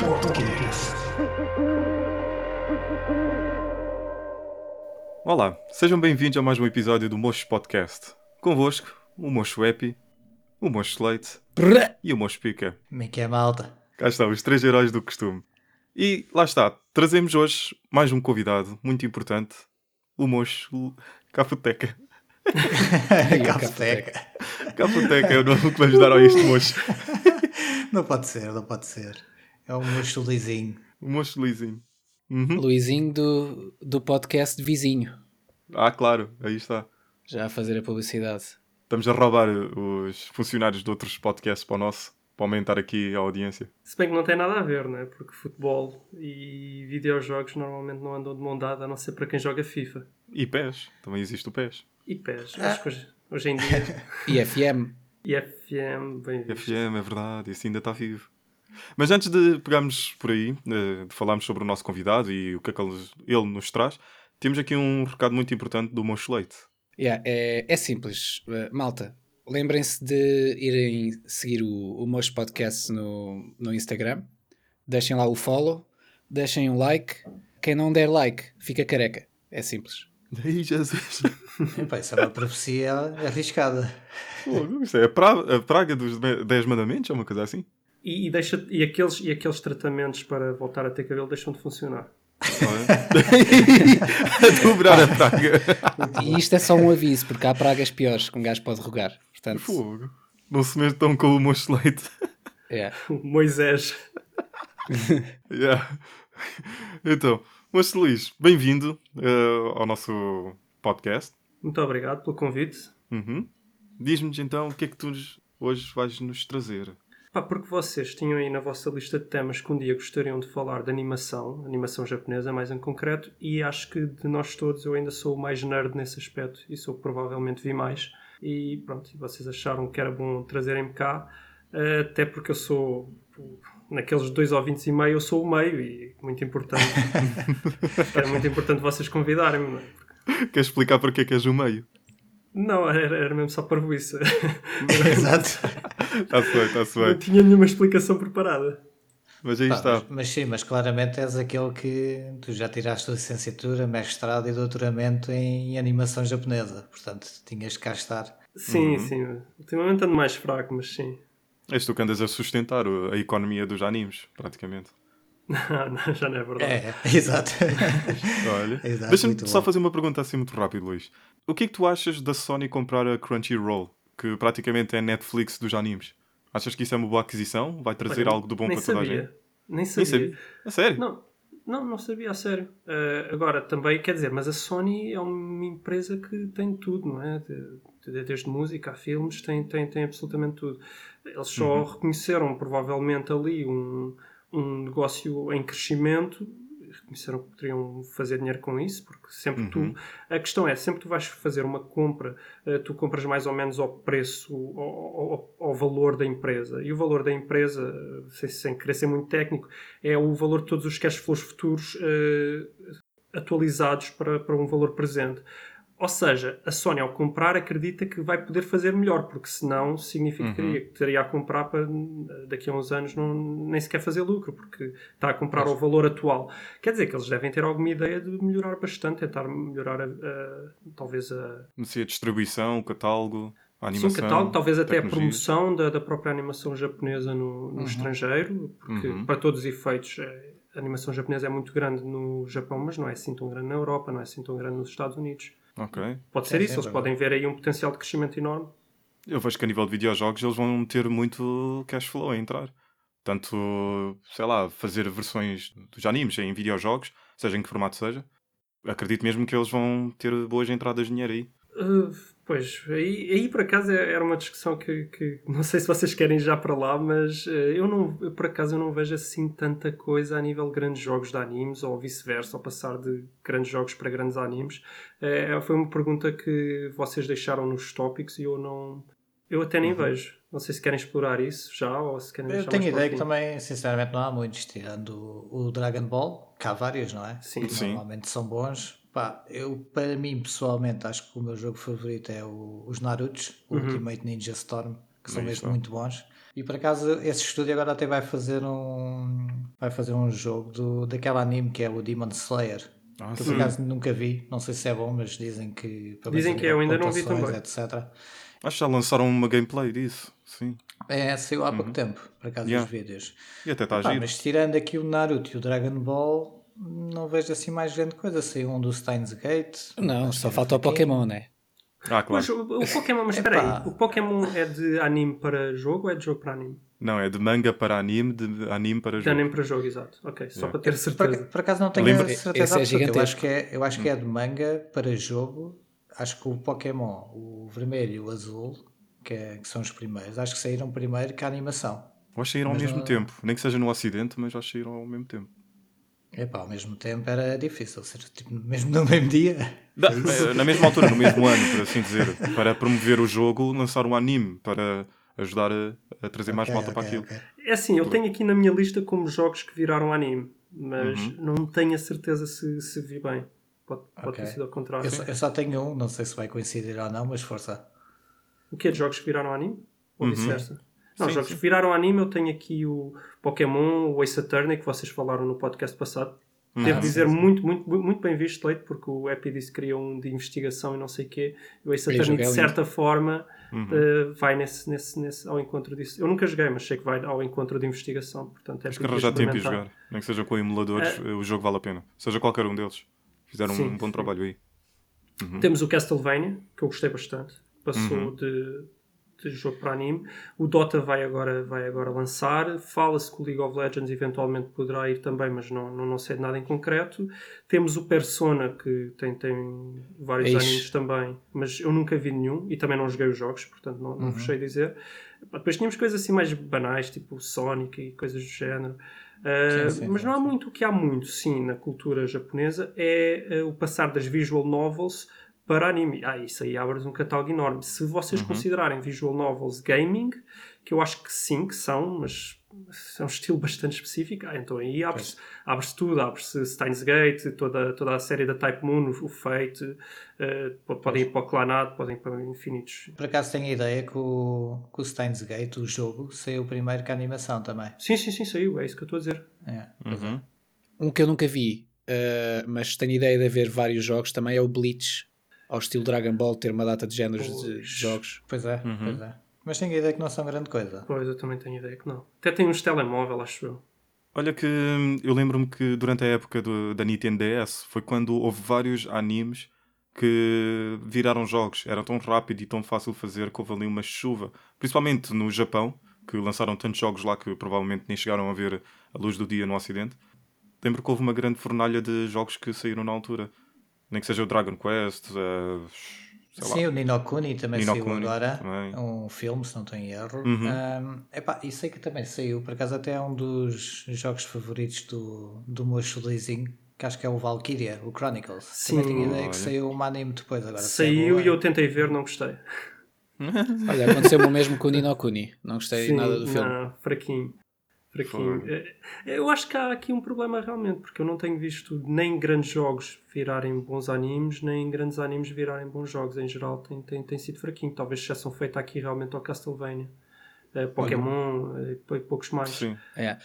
Podcast. Olá, sejam bem-vindos a mais um episódio do Mocho Podcast. Convosco, o Mocho Epi, o Mocho Leite e o Mocho Pica. Como é que é, malta? Cá estão, os três heróis do costume. E lá está, trazemos hoje mais um convidado muito importante, o Mocho Cafoteca. Cafeteca. Cafoteca é o nome que vamos dar a este Mocho. Não pode ser, não pode ser. É um mocho lisinho. O Mocho Lisinho. Uhum. Luizinho do, do podcast Vizinho, Ah, claro, aí está. já a fazer a publicidade. Estamos a roubar os funcionários de outros podcasts para o nosso, para aumentar aqui a audiência. Se bem que não tem nada a ver, né? Porque futebol e videojogos normalmente não andam de mão dada, a não ser para quem joga FIFA. E PES, também existe o PES. E PES, acho que hoje, hoje em dia. E FM, e FM, bem visto. FM, é verdade, isso ainda está vivo. Mas antes de pegarmos por aí, eh, de falarmos sobre o nosso convidado e o que é que ele, nos traz, temos aqui um recado muito importante do Mocho Leite. Yeah, é, é simples. Uh, malta, lembrem-se de irem seguir o, o Mocho Podcast no, no Instagram. Deixem lá o follow, deixem um like. Quem não der like, fica careca. É simples. Ai, Jesus. Epá, isso é uma profecia arriscada. Fogo, Isso é a, pra- a praga dos 10 mandamentos, é uma coisa assim? E, e deixa, e, aqueles, e aqueles tratamentos para voltar a ter cabelo deixam de funcionar. É? a dobrar a praga. E isto é só um aviso, porque há pragas piores que um gajo pode rogar. Portanto, Fogo. Não se tão com o Mocho Leite. é. Moisés. Yeah. Então, Mocho Luís, bem-vindo eh, ao nosso podcast. Muito obrigado pelo convite. Uhum. Diz-nos então o que é que tu hoje vais nos trazer. Pá, porque vocês tinham aí na vossa lista de temas que um dia gostariam de falar de animação, animação japonesa mais em concreto, e acho que de nós todos eu ainda sou o mais nerd nesse aspecto e sou provavelmente vi mais. E pronto, vocês acharam que era bom trazerem-me cá, eh, até porque eu sou, naqueles dois ouvintes e meio, eu sou o meio, e muito importante. era muito importante vocês convidarem-me, não é? Queres explicar porque é que és o meio? Não, era, era mesmo só para isso. Exato. Está-se bem, está-se Não bem. tinha nenhuma explicação preparada. Mas aí Pá, está. mas, mas sim, mas claramente és aquele que tu já tiraste a licenciatura, mestrado e doutoramento em animação japonesa. Portanto, tinhas que cá estar. Sim, Uhum. sim. Ultimamente ando mais fraco, mas sim. És tu que andas a sustentar a economia dos animes, praticamente. Não, não, já não é verdade. É, exato. Olha. Exato, Deixa-me só bom. fazer uma pergunta assim muito rápido, Luís. O que é que tu achas da Sony comprar a Crunchyroll, que praticamente é a Netflix dos animes? Achas que isso é uma boa aquisição? Vai trazer Olha, algo de bom para toda a sabia. gente? Nem Nem sabia. sabia. A sério? Não, não, não sabia, a sério. Eh, agora, também, quer dizer, mas a Sony é uma empresa que tem tudo, não é? De- de- desde música a filmes, tem, tem, tem absolutamente tudo. Eles só Uhum. reconheceram, provavelmente, ali um, um negócio em crescimento. Reconheceram que poderiam fazer dinheiro com isso, porque sempre Uhum. tu. A questão é, sempre que tu vais fazer uma compra, eh, tu compras mais ou menos ao preço, ao, ao- ao valor da empresa. E o valor da empresa, sem, sem querer ser muito técnico, é o valor de todos os cash flows futuros eh, atualizados para, para um valor presente. Ou seja, a Sony ao comprar acredita que vai poder fazer melhor, porque senão significaria que teria a comprar para daqui a uns anos não, nem sequer fazer lucro, porque está a comprar ao valor atual. Quer dizer que eles devem ter alguma ideia de melhorar bastante, tentar melhorar a- a- talvez a, Se a distribuição, o catálogo, a Sim, animação. o catálogo, talvez até a promoção da, da própria animação japonesa no, no estrangeiro, porque Uhum. para todos os efeitos eh, a animação japonesa é muito grande no Japão, mas não é assim tão grande na Europa, não é assim tão grande nos Estados Unidos. Ok. Pode ser É, isso, é eles podem ver aí um potencial de crescimento enorme. Eu vejo que a nível de videojogos eles vão ter muito cash flow a entrar. Tanto, sei lá, fazer versões dos animes em videojogos, seja em que formato seja. Acredito mesmo que eles vão ter boas entradas de dinheiro aí. Uh, pois, aí, aí por acaso é- era uma discussão que, que não sei se vocês querem já para lá, mas uh, eu não, por acaso eu não vejo assim tanta coisa a nível de grandes jogos de animes ou vice-versa, ao passar de grandes jogos para grandes animes. Uh, foi uma pergunta que vocês deixaram nos tópicos e eu não. Eu até nem vejo. Não sei se querem explorar isso já ou se querem Eu deixar tenho ideia que também, sinceramente, não há muitos, tirando o o Dragon Ball, que há vários, não é? Sim. Sim. Normalmente são bons. Pá, eu, para mim, pessoalmente, acho que o meu jogo favorito é o- os Narutos, o Uhum. Ultimate Ninja Storm, que são mesmo muito bons. E por acaso esse estúdio agora até vai fazer um vai fazer um jogo do, daquele anime que é o Demon Slayer. Ah, Que sim. por acaso nunca vi, não sei se é bom, mas dizem que Dizem que é, eu ainda não vi também. etc. Acho que já lançaram uma gameplay disso. Sim. É, saiu há pouco tempo, por acaso, Uhum. Yeah. os vídeos. E até está a mas tirando aqui o Naruto e o Dragon Ball, não vejo assim mais grande coisa. Saiu um do Steins Gate. Não, só que falta o Pokémon, né? Ah, claro. Mas o, o Pokémon, mas espera aí, o Pokémon é de anime para jogo ou é de jogo para anime? Não, é de manga para anime, de anime para De jogo. anime para jogo, exato. Ok, só Yeah. para ter Por, certeza. por acaso não tenho Lembra- a Esse certeza é absoluta. eu gigantesco. acho que é, eu acho que é de manga para jogo. Acho que o Pokémon, o vermelho e o azul, que, é- que são os primeiros, acho que saíram primeiro que a animação. Eu acho que saíram ao Mas mesmo não- tempo. Nem que seja no Ocidente, mas acho que saíram ao mesmo tempo. Epá, ao mesmo tempo era difícil, ser tipo, mesmo no mesmo dia. Da- eh, na mesma altura, no mesmo ano, por assim dizer, para promover o jogo, lançaram um anime para ajudar a, a trazer mais Ok, malta para ok, aquilo. ok. É assim, eu tenho aqui na minha lista como jogos que viraram anime, mas Uhum. não tenho a certeza se, se vi bem. Pode, pode ter sido ao contrário. Eu, só, eu só tenho um, não sei se vai coincidir ou não, mas força. O que é de jogos que viraram anime? Ou Uhum. vice-versa? Não, Sim, jogos sim. que viraram anime, eu tenho aqui o Pokémon, o Ace Attorney, que vocês falaram no podcast passado. Devo Ah, dizer sim, muito, muito, muito bem visto, Leite, porque o Epi disse que queria um de investigação e não sei o quê. O Ace Attorney, de lindo. certa forma, Uhum. eh, vai nesse, nesse, nesse, ao encontro disso. Eu nunca joguei, mas sei que vai ao encontro de investigação. Portanto, é Tens que arranjar tempo e jogar. Nem que seja com emuladores, o jogo vale a pena. Seja qualquer um deles. Fizeram um bom trabalho aí. Temos o Castlevania, que eu gostei bastante. Passou Uhum. de, de jogo para anime. O Dota vai agora, vai agora lançar. Fala-se que o League of Legends eventualmente poderá ir também, mas não, não, não sei de nada em concreto. Temos o Persona, que tem, tem vários Eixe. animes também, mas eu nunca vi nenhum e também não joguei os jogos, portanto não, não vos sei dizer. Depois tínhamos coisas assim mais banais, tipo Sonic e coisas do género. Uh, Sim, sim, mas não há muito o que há muito, sim, na cultura japonesa é uh, o passar das visual novels para anime. Ah, isso aí abre um catálogo enorme. Se vocês considerarem visual novels gaming, que eu acho que sim, que são, mas é um estilo bastante específico, ah, então aí abre-se abre tudo, abre-se Steins Gate, toda, toda a série da Type Moon, o, Fate, uh, podem ir para o Clanad, podem ir para infinitos. Por acaso tenho a ideia que o, que o Steins Gate, o jogo, saiu primeiro que a animação também. Sim, sim, sim, saiu, é isso que eu estou a dizer. É. Uhum. Um que eu nunca vi, eh, mas tenho ideia de haver vários jogos também, é o Bleach. Ao estilo Dragon Ball, ter uma data de géneros de, de Pois. jogos. Pois é, pois é. Mas tenho a ideia que não são grande coisa. Pois, eu também tenho ideia que não. Até tem uns telemóvel, acho eu. Olha que hum, eu lembro-me que durante a época do- da Nintendo DS foi quando houve vários animes que viraram jogos. Era tão rápido e tão fácil de fazer que houve ali uma chuva. Principalmente no Japão, que lançaram tantos jogos lá que provavelmente nem chegaram a ver a luz do dia no Ocidente. Lembro que houve uma grande fornalha de jogos que saíram na altura. Nem que seja o Dragon Quest, eh, sei lá. Sim, o Nino Kuni também Nino saiu Kuni agora. também. Um filme, se não estou em erro. Uhum. Um, epá, e sei que também saiu, por acaso até é um dos jogos favoritos do, do meu chulizinho, que acho que é o Valkyria, o Chronicles. Sim, também tinha ideia que saiu um anime depois agora. é Saiu e eu tentei ver, não gostei. Olha, aconteceu-me o mesmo com o Nino Kuni. Não gostei nada do filme. Não, fraquinho. Fraquinho. Foi. É, Eu acho que há aqui um problema realmente, porque eu não tenho visto nem grandes jogos virarem bons animes, nem grandes animes virarem bons jogos. Em geral tem, tem, tem sido fraquinho. Talvez exceção feita aqui realmente ao Castlevania. Eh, Pokémon eh, e pou- poucos mais. Sim. É.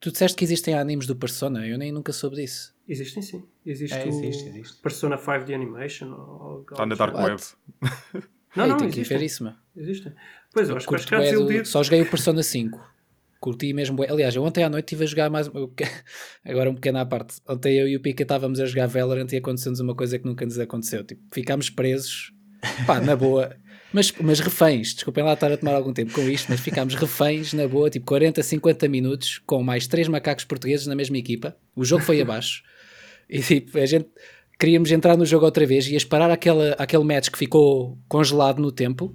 Tu disseste que existem animes do Persona, eu nem nunca soube disso. Existem sim. Existe, É, existe, existe. Persona 5 de Animation. Ou, Está na Dark What? Web. Não, Ei, não, tenho que ir existem. ver isso. Existem. Pois, eu acho que bué do-. Só joguei o Persona 5. Curti mesmo. Aliás, eu ontem à noite estive a jogar mais. Agora um pequeno à parte. Ontem eu e o Pica estávamos a jogar Valorant e aconteceu-nos uma coisa que nunca nos aconteceu. Tipo, ficámos presos. Pá, na boa. Mas, mas reféns, desculpem lá estar a tomar algum tempo com isto, mas ficámos reféns na boa, tipo 40, 50 minutos, com mais três macacos portugueses na mesma equipa. O jogo foi abaixo. E tipo, a gente queríamos entrar no jogo outra vez e ias parar aquela, aquele match que ficou congelado no tempo.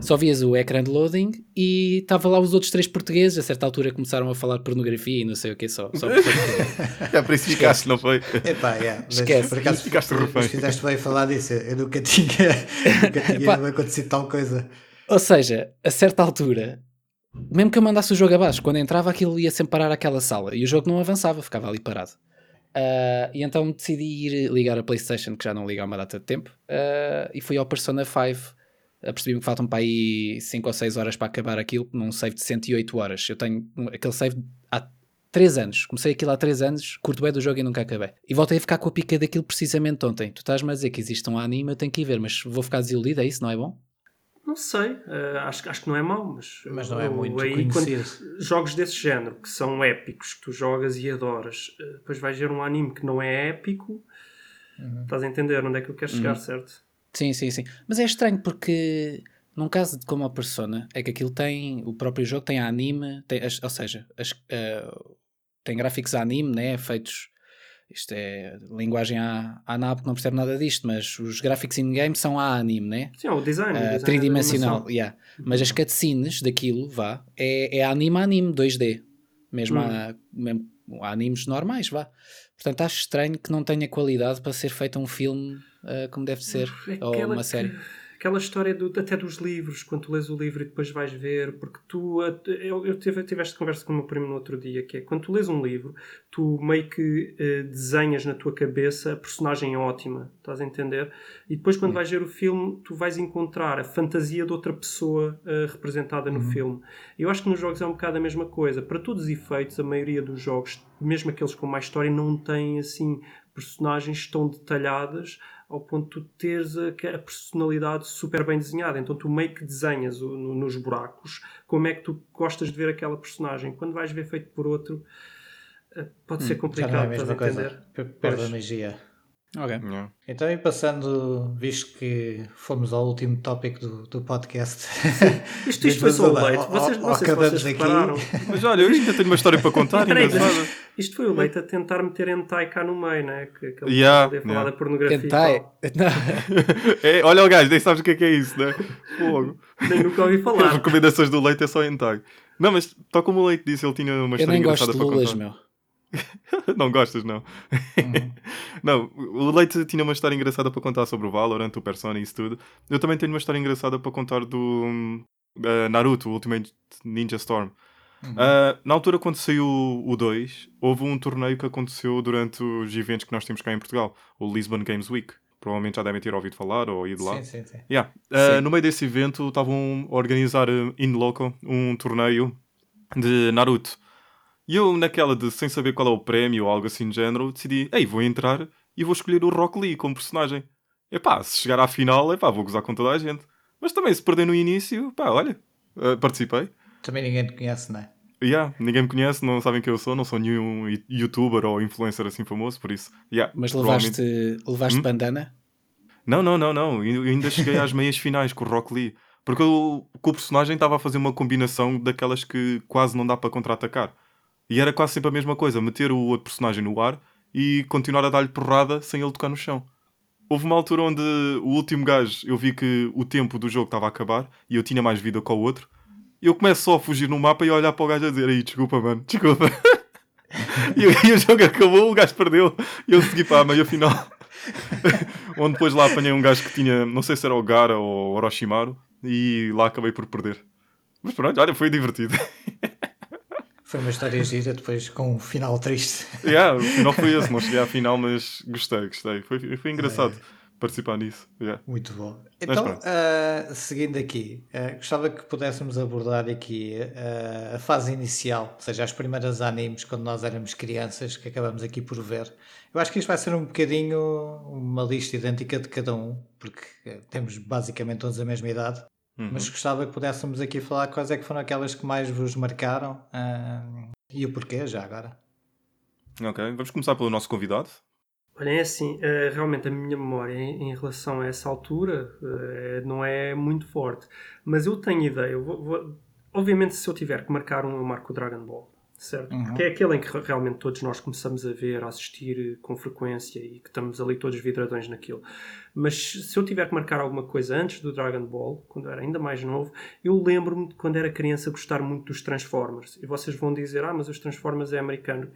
Só vias o ecrã de loading e estava lá os outros três portugueses. A certa altura começaram a falar de pornografia e não sei o que só. só É para isso ficaste, não foi? Epá, yeah, mas Esquece. por acaso Ficaste mas refém. fizeste bem falar disso. Eu nunca tinha, nunca tinha acontecido tal coisa. Ou seja, a certa altura, mesmo que eu mandasse o jogo abaixo, quando entrava aquilo ia sempre parar aquela sala e o jogo não avançava, ficava ali parado. Ah, e então decidi ir ligar a PlayStation, que já não liga há uma data de tempo, ah, e fui ao Persona 5 apercebi-me que faltam para aí 5 ou 6 horas para acabar aquilo, num save de 108 horas. Eu tenho aquele save há 3 anos. Comecei aquilo há 3 anos, curto bem do jogo e nunca acabei. E voltei a ficar com a pica daquilo precisamente ontem. Tu estás-me a dizer que existe um anime, eu tenho que ir ver, mas vou ficar desiludido, é isso? Não é bom? Não sei, uh, acho, acho que não é mau, mas, mas não é muito aí, jogos desse género, que são épicos, que tu jogas e adoras, uh, depois vais ver um anime que não é épico, uhum. estás a entender onde é que eu quero chegar, uhum. certo? Sim, sim, sim. Mas é estranho porque num caso de como a Persona, é que aquilo tem, o próprio jogo tem anime, tem, as, ou seja, as, uh, tem gráficos anime, né, feitos isto é linguagem à, à nabo que não percebe nada disto, mas os gráficos in-game são a anime, né? Sim, o design. Uh, design tridimensional, yeah. Mas as cutscenes daquilo, vá, é, é anime anime, 2D. Mesmo, hum. a, mesmo a animes normais, vá. Portanto, acho estranho que não tenha qualidade para ser feito um filme uh, como deve ser, é ou uma série. Que aquela história do, até dos livros, quando tu lês o livro e depois vais ver, porque tu. Eu, eu tive, tive esta conversa com o meu primo no outro dia, que é quando tu lês um livro, tu meio que uh, desenhas na tua cabeça a personagem ótima, estás a entender? E depois, quando uhum. vais ver o filme, tu vais encontrar a fantasia de outra pessoa uh, representada no uhum. filme. Eu acho que nos jogos é um bocado a mesma coisa. Para todos os efeitos, a maioria dos jogos, mesmo aqueles com mais história, não têm assim personagens tão detalhadas ao ponto de tu teres a, a, personalidade super bem desenhada. Então tu meio que desenhas o, no, nos buracos como é que tu gostas de ver aquela personagem. Quando vais ver feito por outro, eh, pode hum, ser complicado. É a mesma coisa. Perde a magia. Ok. Yeah. Então, e passando, visto que fomos ao último tópico do, do podcast. Isto, isto foi só o leite. Vocês, não sei se vocês repararam. Mas olha, eu ainda tenho uma história para contar. Isto foi o leite a tentar meter hentai cá no meio, né? Que, que ele yeah, falar yeah. da pornografia. Hentai? é, olha o gajo, nem sabes o que é, que é isso, né? Fogo. Nem nunca ouvi falar. As recomendações do leite é só hentai. Não, mas tal como o leite disse, ele tinha uma história engraçada para contar. Eu nem gosto de lulas, meu. não gostas, não. Uhum. não, o Leite tinha uma história engraçada para contar sobre o Valorant, o Persona e isso tudo. Eu também tenho uma história engraçada para contar do uh, Naruto, Ultimate Ninja Storm. Uhum. Uh, na altura, quando saiu o 2, houve um torneio que aconteceu durante os eventos que nós temos cá em Portugal, o Lisbon Games Week. Provavelmente já devem ter ouvido falar ou ido lá. Sim, sim, sim. Yeah. Uh, sim. No meio desse evento, estavam a organizar in loco um torneio de Naruto. E eu, naquela de sem saber qual é o prémio ou algo assim de género, decidi, ei, vou entrar e vou escolher o Rock Lee como personagem. Epá, se chegar à final, epá, vou gozar com toda a gente. Mas também, se perder no início, pá, olha, uh, participei. Também ninguém te conhece, não é? Yeah, ninguém me conhece, não sabem quem eu sou, não sou nenhum youtuber ou influencer assim famoso, por isso. Yeah, Mas levaste, levaste hum? bandana? Não, não, não, não. Eu ainda cheguei às meias finais com o Rock Lee. Porque o, o personagem estava a fazer uma combinação daquelas que quase não dá para contra-atacar. E era quase sempre a mesma coisa, meter o outro personagem no ar e continuar a dar-lhe porrada sem ele tocar no chão. Houve uma altura onde o último gajo, eu vi que o tempo do jogo estava a acabar e eu tinha mais vida que o outro. E eu começo só a fugir no mapa e a olhar para o gajo a dizer: aí, desculpa, mano, desculpa. e, e, o jogo acabou, o gajo perdeu e eu segui para a meia final. onde depois lá apanhei um gajo que tinha, não sei se era o Gara ou o Orochimaru, e lá acabei por perder. Mas pronto, olha, foi divertido. Foi uma história gira, depois com um final triste. Yeah, o final foi esse, não cheguei à final, mas gostei, gostei. Foi, foi engraçado. É participar nisso. Yeah. Muito bom. Então, uh, seguindo aqui, uh, gostava que pudéssemos abordar aqui uh, a fase inicial, ou seja, as primeiras animes, quando nós éramos crianças, que acabamos aqui por ver. Eu acho que isto vai ser um bocadinho uma lista idêntica de cada um, porque temos basicamente todos a mesma idade. Uhum. Mas gostava que pudéssemos aqui falar quais é que foram aquelas que mais vos marcaram e o porquê, já agora. Ok, vamos começar pelo nosso convidado. Olha, é assim, uh, realmente a minha memória em, relação a essa altura uh, não é muito forte, mas eu tenho ideia. Eu vou, vou, obviamente, se eu tiver que marcar um, eu marco o Dragon Ball certo? Uhum. Porque é aquele em que realmente todos nós começamos a ver, a assistir com frequência e que estamos ali todos vidradões naquilo. Mas se eu tiver que marcar alguma coisa antes do Dragon Ball, quando eu era ainda mais novo, eu lembro-me de quando era criança gostar muito dos Transformers. E vocês vão dizer, ah, mas os Transformers é americano.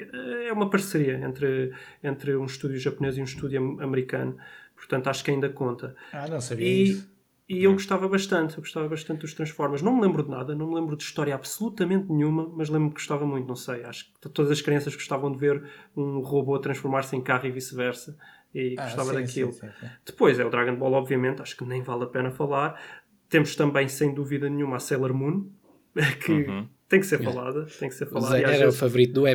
É uma parceria entre, entre um estúdio japonês e um estúdio americano. Portanto, acho que ainda conta. Ah, não sabia e, isso. E eu gostava bastante, eu gostava bastante dos Transformers. Não me lembro de nada, não me lembro de história absolutamente nenhuma, mas lembro-me que gostava muito, não sei. Acho que todas as crianças gostavam de ver um robô transformar-se em carro e vice-versa. E ah, gostava sim, daquilo. Sim, sim, Depois é o Dragon Ball, obviamente, acho que nem vale a pena falar. Temos também, sem dúvida nenhuma, a Sailor Moon, que Uhum. tem que ser falada. Tem que ser falada. Era o vezes- favorito do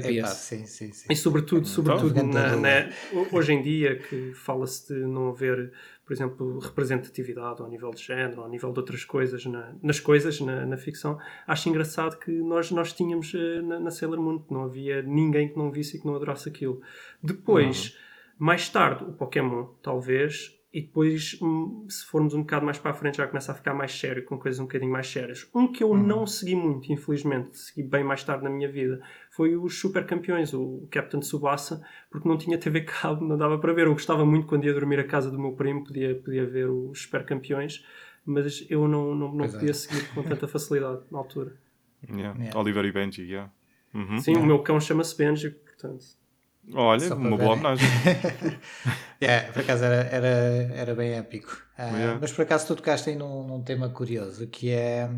sim. e sobretudo, sobretudo Então, na- grande na- hoje em dia que fala-se de não haver, por exemplo, representatividade ao nível de género, ao nível de outras coisas, na- nas coisas, na, na ficção, acho engraçado que nós, nós tínhamos eh, na, na Sailor Moon, que não havia ninguém que não visse e que não adorasse aquilo. Depois, mais tarde, o Pokémon, talvez, e depois, hum, se formos um bocado mais para a frente, já começa a ficar mais sério, com coisas um bocadinho mais sérias. Um que eu não segui muito, infelizmente, segui bem mais tarde na minha vida, foi os Super Campeões, o Captain Tsubasa, porque não tinha TV cabo, não dava para ver. Eu gostava muito quando ia dormir à casa do meu primo, podia, podia ver os Super Campeões, mas eu não, não, não é. podia seguir com tanta facilidade na altura. Yeah. Yeah. Oliver e Benji, yeah. Uhum. Sim, o meu cão chama-se Benji, portanto. Olha, uma boa homenagem. Yeah, por acaso era, era, era bem épico. Ah, Yeah. Mas por acaso tu tocaste aí num, num tema curioso que é.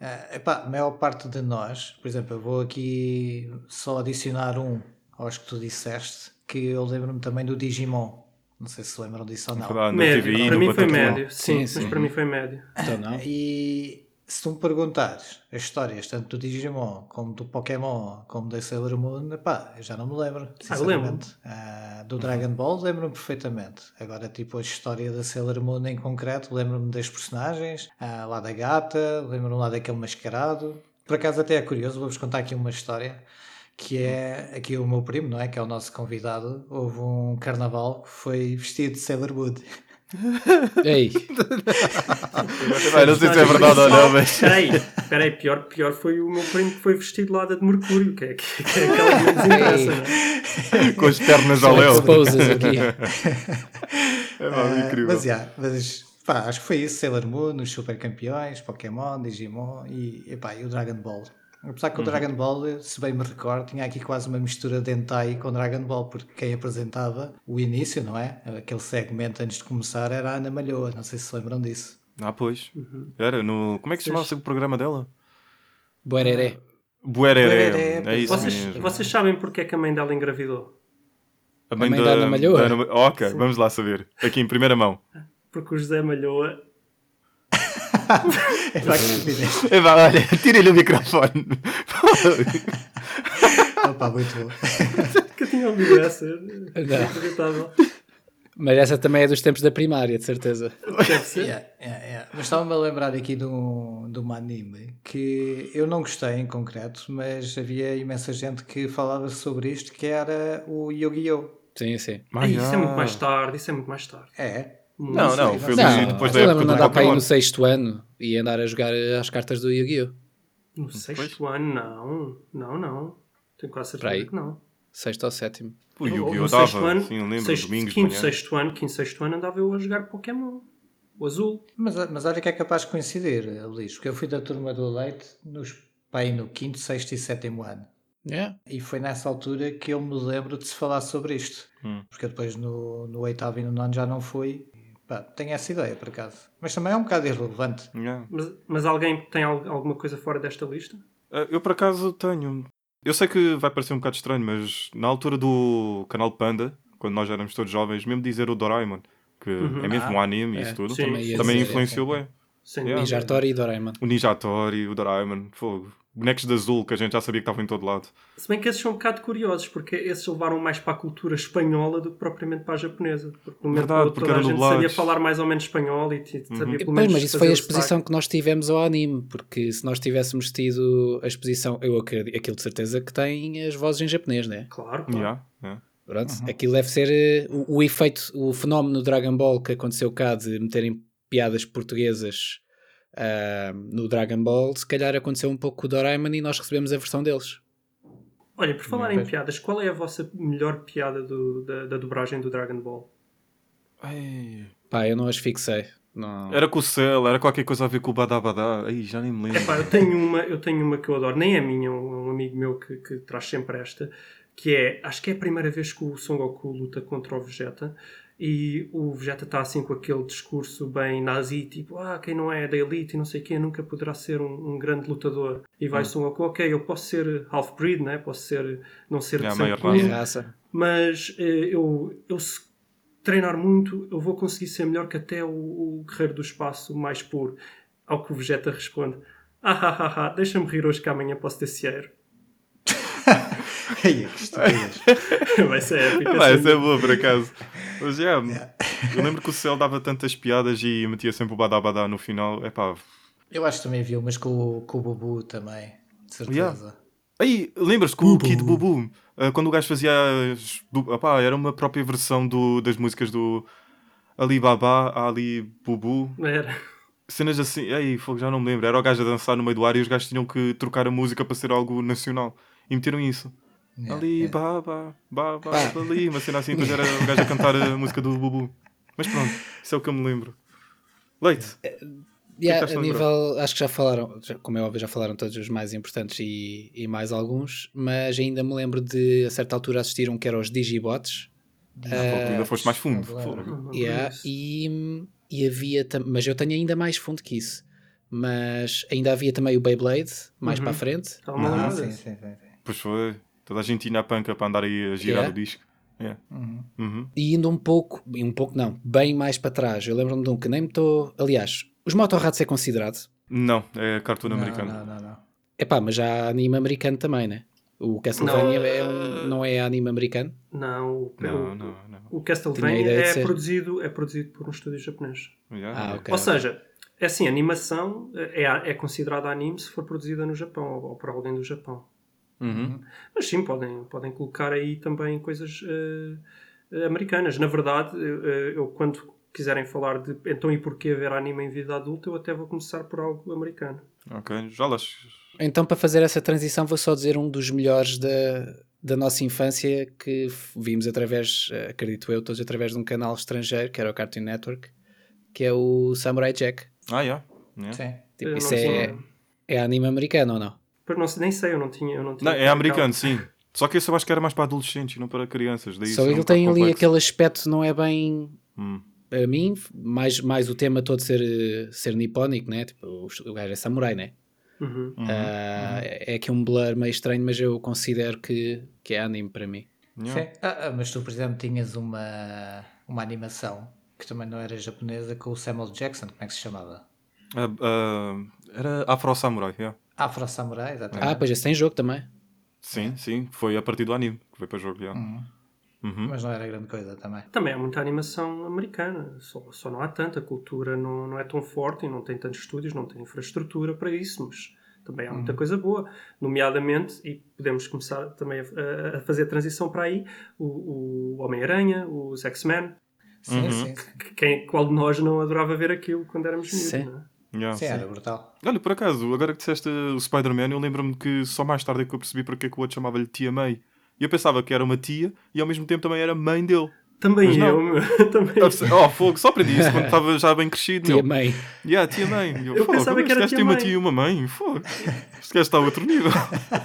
ah, epá, a maior parte de nós, por exemplo, eu vou aqui só adicionar um aos que tu disseste, que eu lembro-me também do Digimon. Não sei se se lembram disso ou não. Verdade, Médio, para mim foi médio. Sim, Sim, mas para mim foi médio. Então não. E se tu me perguntares as histórias tanto do Digimon como do Pokémon como da Sailor Moon, epá, eu já não me lembro. Ah, lembro. Sinceramente. Ah, do Dragon Ball lembro-me perfeitamente. Agora, tipo, a história da Sailor Moon em concreto, lembro-me das personagens, ah, lá da gata, lembro-me lá daquele mascarado. Por acaso, até é curioso, vou-vos contar aqui uma história. Que é aqui o meu primo, não é? Que é o nosso convidado. Houve um carnaval que foi vestido de Sailor Moon. Ei, não sei se é verdade ou não, mas. Espera aí, espera aí, pior, pior foi o meu primo que foi vestido lá de Mercúrio, que é, que, que é aquela que menos interessa, não é? Com as pernas ao léu. exposes aqui. É Ah, incrível. Mas, yeah, mas pá, acho que foi isso: Sailor Moon, os Super Campeões, Pokémon, Digimon e, epá, e o Dragon Ball. Apesar Uhum. que o Dragon Ball, se bem me recordo, tinha aqui quase uma mistura de hentai com Dragon Ball, porque quem apresentava o início, não é? Aquele segmento antes de começar era a Ana Malhoa, não sei se se lembram disso. Ah, pois. Era no. Como é que se chamava o programa dela? Boereré. Buereré. Buereré, É isso Vocês, mesmo. vocês sabem porque é que a mãe dela engravidou? A mãe da Ana Malhoa? da Ana ok, vamos lá saber. Aqui em primeira mão. Porque o José Malhoa Epá, que estupidez. Epá, olha, tira-lhe o microfone. Opa, muito bom. que eu tinha ouvido essa. É Inacreditável. Mas essa também é dos tempos da primária, de certeza. Deve ser. Yeah, yeah, yeah. Mas estava-me a lembrar aqui de um, de um anime que eu não gostei em concreto, mas havia imensa gente que falava sobre isto, que era o Yu-Gi-Oh! Sim, sim. Ai, isso é muito mais tarde, isso é muito mais tarde. É. Não, não, não sei. Não, depois da época de andar para Pokémon. no sexto ano e andar a jogar as cartas do Yu-Gi-Oh! No sexto ano, não. Não, não. Tenho quase certeza que não. Sexto ou sétimo. O No Yu-Gi-Oh! sexto dava, ano, sim, lembro, sexto, domingos de quinto, sexto ano, quinto, sexto ano andava eu a jogar Pokémon. O azul. Mas, mas olha que é capaz de coincidir, Luís, porque eu fui da turma do leite nos, pá, aí no quinto, sexto e sétimo ano. Yeah. E foi nessa altura que eu me lembro de se falar sobre isto. Hum. Porque depois no, no oitavo e no nono já não fui. Pá, tenho essa ideia, por acaso. Mas também é um bocado irrelevante. Yeah. Mas, mas alguém tem al- alguma coisa fora desta lista? Ah, Eu por acaso tenho. Eu sei que vai parecer um bocado estranho, mas na altura do canal Panda, quando nós éramos todos jovens, mesmo dizer o Doraemon, que Uhum. é mesmo Ah, um anime e é. isso tudo, Sim, Também também dizer, influenciou é. bem. Sem Yeah. Ninja dúvida. Tori e Doraemon. O Ninja Tori, o Doraemon, fogo. Bonecos de azul que a gente já sabia que estavam em todo lado. Se bem que esses são um bocado curiosos, porque esses levaram mais para a cultura espanhola do que propriamente para a japonesa. Porque no Verdade, todo, porque toda a gente dublados. sabia falar mais ou menos espanhol e sabia pelo Pois, menos mas isso foi a exposição sotaque. que nós tivemos ao anime, porque se nós tivéssemos tido a exposição, eu acredito, aquilo de certeza que tem as vozes em japonês, né? Claro, claro. Yeah, yeah. Pronto, aquilo deve ser eh, o, o efeito, o fenómeno Dragon Ball que aconteceu cá de meterem piadas portuguesas ah, no Dragon Ball, se calhar aconteceu um pouco com o Doraemon e nós recebemos a versão deles. Olha, por falar em piadas, qual é a vossa melhor piada do- da, da dobragem do Dragon Ball? Ai. Pá, eu não as fixei. Não. Era com o Cell, era qualquer coisa a ver com o Badabadá. Ai, já nem me lembro. Epá, eu tenho uma, eu tenho uma que eu adoro, nem é minha, é um, um amigo meu que, que traz sempre esta, que é, acho que é a primeira vez que o Son Goku luta contra o Vegeta e o Vegeta está assim com aquele discurso bem nazi, tipo, ah, quem não é da elite e não sei quem nunca poderá ser um, um grande lutador. E vai Son Goku, ok, eu posso ser half-breed, né? posso ser, não ser É, de sangue raça. mas eh, eu, eu se treinar muito, eu vou conseguir ser melhor que até o, o guerreiro do espaço mais puro. Ao que o Vegeta responde: Ah, ah, ah, ah deixa-me rir hoje que amanhã posso ter cieiro. Ai, que estupidez. Vai ser épico. Vai, assim. essa é boa por acaso. Mas yeah, eu lembro que o Cell dava tantas piadas e metia sempre o badabadá no final. É pá. Eu acho que também vi umas com, o- com o Bubu também, de certeza. Yeah. Aí, lembras-te que o Kid Bubu, ah, quando o gajo fazia. as- do- opá, era uma própria versão do, das músicas do Alibaba, Ali Bubu. Era. Cenas assim, aí, fogo, já não me lembro. Era o gajo a dançar no meio do ar e os gajos tinham que trocar a música para ser algo nacional. E meteram isso. Yeah, ali, yeah. ba, ba, ba, ba, ali, uma cena assim, depois era o gajo a cantar a música do Bubu. Mas pronto, isso é o que eu me lembro. Leite, Yeah, estás a a nível, acho que já falaram, já- como é óbvio, já falaram todos os mais importantes e, e mais alguns, mas ainda me lembro de a certa altura assistir um que era os Digibots. fogo, ainda foste mais fundo. lembro Yeah, e, e havia mas eu tenho ainda mais fundo que isso. Mas ainda havia também o Beyblade, mais Uhum. para a frente. Estava-me a Ah, sim, sim, sim, sim. Pois foi, toda a gente tinha a panca para andar aí a girar Yeah. o disco. Yeah. Uhum. E indo um pouco, e um pouco não, bem mais para trás. Eu lembro-me de um que nem me estou. Aliás, os Motorrats é considerado. Não, é cartoon Não, americano. não, não, não. Epá, mas já há anime americano também, né? O Castlevania Não, é um- não é anime americano. Não, o, Não, não, não. o Castlevania é ser. produzido, é produzido por um estúdio japonês. Yeah, Ah, ok. Ou seja, é assim, a animação é, é considerada anime se for produzida no Japão ou, ou por alguém do Japão. Uhum. Mas sim, podem, podem colocar aí também coisas eh, americanas. Na verdade, eh, eu quando quiserem falar de então e porquê ver anime em vida adulta, eu até vou começar por algo americano. Ok, já las. Então, para fazer essa transição, vou só dizer um dos melhores da, da nossa infância que vimos através, eh, acredito eu, todos através de um canal estrangeiro, que era o Cartoon Network, que é o Samurai Jack. Ah, yeah. yeah. Sim. Tipo, Eu isso é, é anime americano ou não? Não, sei- nem sei, eu não tinha. Eu não, tinha Não, é americano, sim. Só que esse eu acho que era mais para adolescentes e não para crianças. Daí Só um ele tem ali aquele aspecto, não é bem Hum. a mim, mais, mais o tema todo ser, eh, ser nipónico, né? Tipo, o, o gajo é samurai, né? Uhum. Ah, é aqui um blur meio estranho, mas eu considero que, que é anime para mim. Yeah. Sim. Ah, ah, mas tu, por exemplo, tinhas uma, uma animação que também não era japonesa com o Samuel Jackson, como é que se chamava? Ah, ah, era Afro Samurai, yeah. Afro Samurai, exatamente. Ah, pois esse tem jogo também. Sim, sim. Foi a partir do anime que foi para jogo. Yeah. Uhum. Mas não era grande coisa também. Também há muita animação americana, só, só não há tanta. A cultura não, não é tão forte e não tem tantos estúdios, não tem infraestrutura para isso, mas também há muita coisa boa. Nomeadamente, e podemos começar também a, a fazer a transição para aí, o, o Homem-Aranha, os X-Men. Sim, Uhum. sim, sim. que Quem, qual de nós não adorava ver aquilo quando éramos miúdos, Sim. não é? Yeah, Sim, sim. era brutal. Olha, por acaso, agora que disseste o Spider-Man, eu lembro-me que só mais tarde é que eu percebi porque é que o outro chamava-lhe Tia May. E eu pensava que era uma tia e ao mesmo tempo também era mãe dele. Também Mas eu, meu, também Oh, fogo, só aprendi isso quando estava já bem crescido. Tia meu. mãe. Yeah, tia mãe. Eu, Eu fogo, pensava que era tia tem uma tia e uma mãe. Fogo. Este gajo está a outro nível.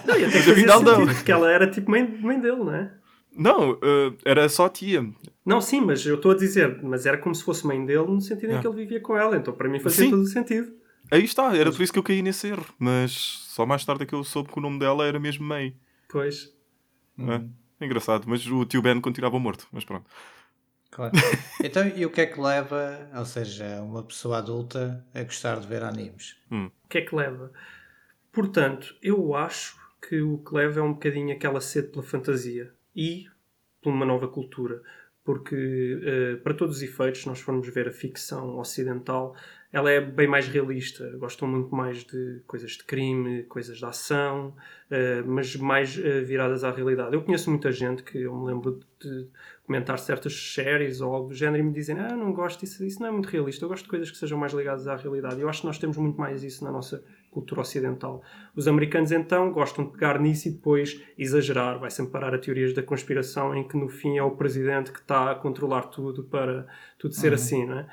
Não, e até Mas fazia afinal não. sentido, porque ela era tipo mãe, mãe dele, não é? Não, eh, era só tia. Não, sim, mas eu estou a dizer, mas era como se fosse mãe dele no sentido em Yeah. que ele vivia com ela, então para mim fazia Sim. todo o sentido. Aí está, era por isso que eu caí nesse erro. Mas só mais tarde é que eu soube que o nome dela era mesmo May. Pois. É, engraçado, mas o tio Ben continuava morto. Mas pronto. Claro. Então, e o que é que leva, ou seja, uma pessoa adulta a gostar de ver animes? O que é que leva? Portanto, eu acho que o que leva é um bocadinho aquela sede pela fantasia e por uma nova cultura. Porque, eh, para todos os efeitos, se nós formos ver a ficção ocidental, ela é bem mais realista. Gostam muito mais de coisas de crime, coisas de ação, eh, mas mais eh, viradas à realidade. Eu conheço muita gente que eu me lembro de comentar certas séries ou algo do género e me dizem ah, não gosto disso, isso não é muito realista. Eu gosto de coisas que sejam mais ligadas à realidade. Eu acho que nós temos muito mais isso na nossa cultura ocidental. Os americanos, então, gostam de pegar nisso e depois exagerar. Vai sempre parar a teorias da conspiração em que, no fim, é o presidente que está a controlar tudo para tudo ser assim, não é?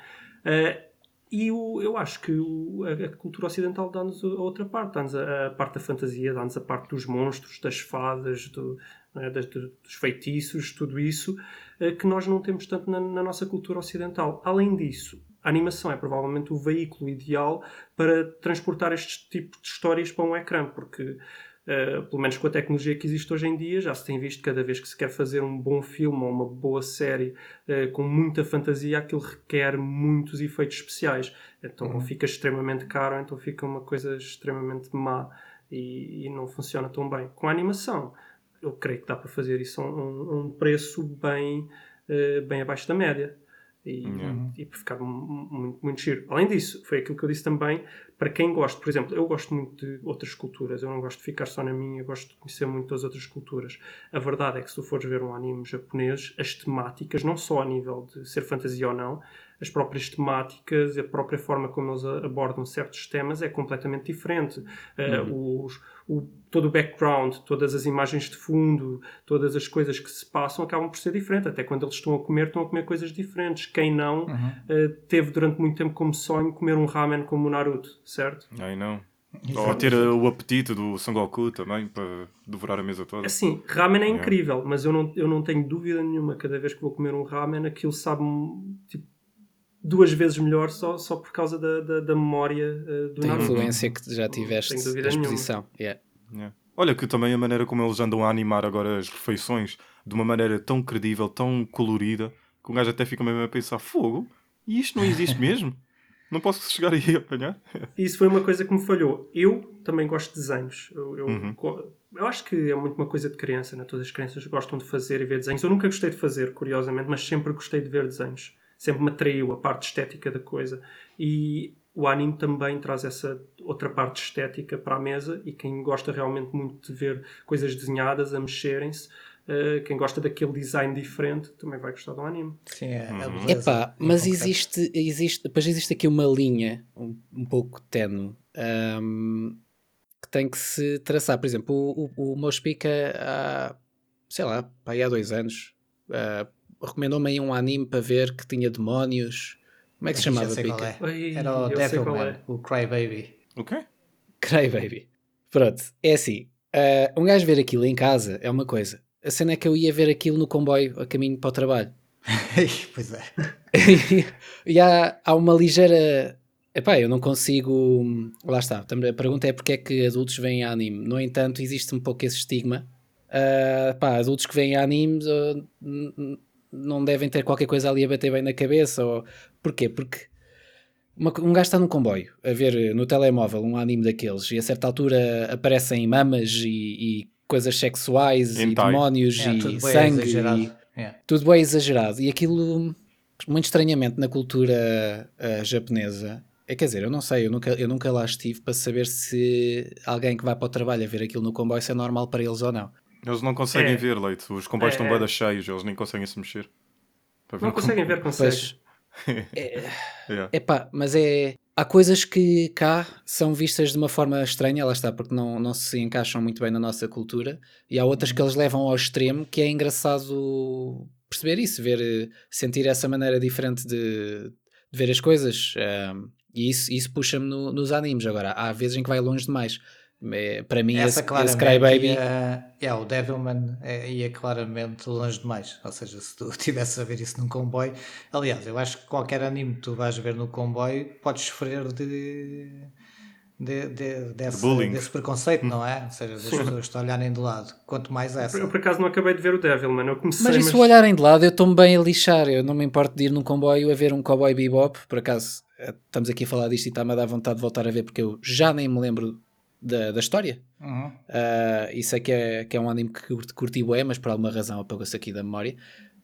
Eh, e o- eu acho que o- a, a cultura ocidental dá-nos a outra parte, dá-nos a, a parte da fantasia, dá-nos a parte dos monstros, das fadas, do- é, das- do- dos feitiços, tudo isso, eh, que nós não temos tanto na, na nossa cultura ocidental. Além disso, a animação é provavelmente o veículo ideal para transportar este tipo de histórias para um ecrã, porque Uh, pelo menos com a tecnologia que existe hoje em dia, já se tem visto cada vez que se quer fazer um bom filme ou uma boa série uh, com muita fantasia, aquilo requer muitos efeitos especiais. Então uhum. fica extremamente caro, então fica uma coisa extremamente má e, e, não funciona tão bem. Com a animação, eu creio que dá para fazer isso a um, um preço bem, uh, bem abaixo da média e, uhum. e ficar muito, muito giro. Além disso, foi aquilo que eu disse também, para quem gosta, por exemplo, eu gosto muito de outras culturas, eu não gosto de ficar só na minha, eu gosto de conhecer muito das outras culturas. A verdade é que se tu fores ver um anime japonês, as temáticas, não só a nível de ser fantasia ou não, as próprias temáticas, a própria forma como eles abordam certos temas é completamente diferente. Uh, uhum. os, o, todo o background, todas as imagens de fundo, todas as coisas que se passam acabam por ser diferentes. Até quando eles estão a comer, estão a comer coisas diferentes. Quem não uhum. uh, teve durante muito tempo como sonho comer um ramen como o Naruto, certo? Ai não. Ou ter uh, o apetite do Son Goku também para devorar a mesa toda. Assim, ramen é yeah. incrível, mas eu não, eu não tenho dúvida nenhuma. Cada vez que vou comer um ramen, aquilo sabe tipo, duas vezes melhor só, só por causa da, da, da memória uh, do Da influência que já tiveste na exposição. Yeah. Yeah. Olha que também a maneira como eles andam a animar agora as refeições de uma maneira tão credível, tão colorida, que um gajo até fica mesmo a pensar, fogo, e isto não existe mesmo? Não posso chegar aí a apanhar? Isso foi uma coisa que me falhou. Eu também gosto de desenhos. Eu, eu, uhum. eu acho que é muito uma coisa de criança, né? todas as crianças gostam de fazer e ver desenhos. Eu nunca gostei de fazer, curiosamente, mas sempre gostei de ver desenhos sempre me atraiu a parte estética da coisa. E o anime também traz essa outra parte estética para a mesa e quem gosta realmente muito de ver coisas desenhadas a mexerem-se Uh, quem gosta daquele design diferente também vai gostar do anime. Sim, é, é uhum. Epá, mas existe, existe, depois existe aqui uma linha um, um pouco tenue um, que tem que se traçar. Por exemplo, o, o, o Mospica há, sei lá, há dois anos uh, recomendou-me aí um anime para ver que tinha demónios. Como é que se chamava, Pica? É. Era o Devilman, é. o Crybaby. O quê? Crybaby. Pronto, é assim. Uh, um gajo ver aquilo em casa é uma coisa. A cena é que eu ia ver aquilo no comboio a caminho para o trabalho. pois é. e há, há uma ligeira. Epá, eu não consigo. Lá está. A pergunta é porque é que adultos veem anime. No entanto, existe um pouco esse estigma. Uh, pá, adultos que veem animes uh, não devem ter qualquer coisa ali a bater bem na cabeça. Ou... Porquê? Porque uma, um gajo está num comboio a ver no telemóvel um anime daqueles e a certa altura aparecem mamas e, e coisas sexuais e demónios é, e sangue e é. tudo bem exagerado. E aquilo, muito estranhamente, na cultura uh, japonesa. É, quer dizer, eu não sei, eu nunca, eu nunca lá estive para saber se alguém que vai para o trabalho a ver aquilo no comboio se é normal para eles ou não. Eles não conseguem é. ver, Leite. Os comboios é. estão bem cheios, eles nem conseguem se mexer. Não conseguem ver, conseguem. é, yeah. Epá, mas é. Há coisas que cá são vistas de uma forma estranha, lá está, porque não, não se encaixam muito bem na nossa cultura, e há outras que eles levam ao extremo que é engraçado perceber isso, ver, sentir essa maneira diferente de, de ver as coisas. Um, e isso, isso puxa-me no, nos animes. Agora, há vezes em que vai longe demais. É, para mim, Essa, esse, esse Crybaby. Ia, é, o Devilman é, ia claramente longe demais. Ou seja, se tu estivesse a ver isso num comboio. Aliás, eu acho que qualquer anime que tu vais ver no comboio podes sofrer de. De, de, desse, desse, preconceito, não é? Ou seja, das pessoas te olharem de lado. Quanto mais essa. Eu, por acaso, não acabei de ver o Devilman. Eu comecei, mas isso mas... olharem de lado, eu estou-me bem a lixar. Eu não me importo de ir num comboio a ver um cowboy bebop. Por acaso, eh, estamos aqui a falar disto e está-me a dar vontade de voltar a ver, porque eu já nem me lembro da, da história. Uhum. Uh, isso é que, é que é um anime que curti, bué, mas por alguma razão apagou-se aqui da memória.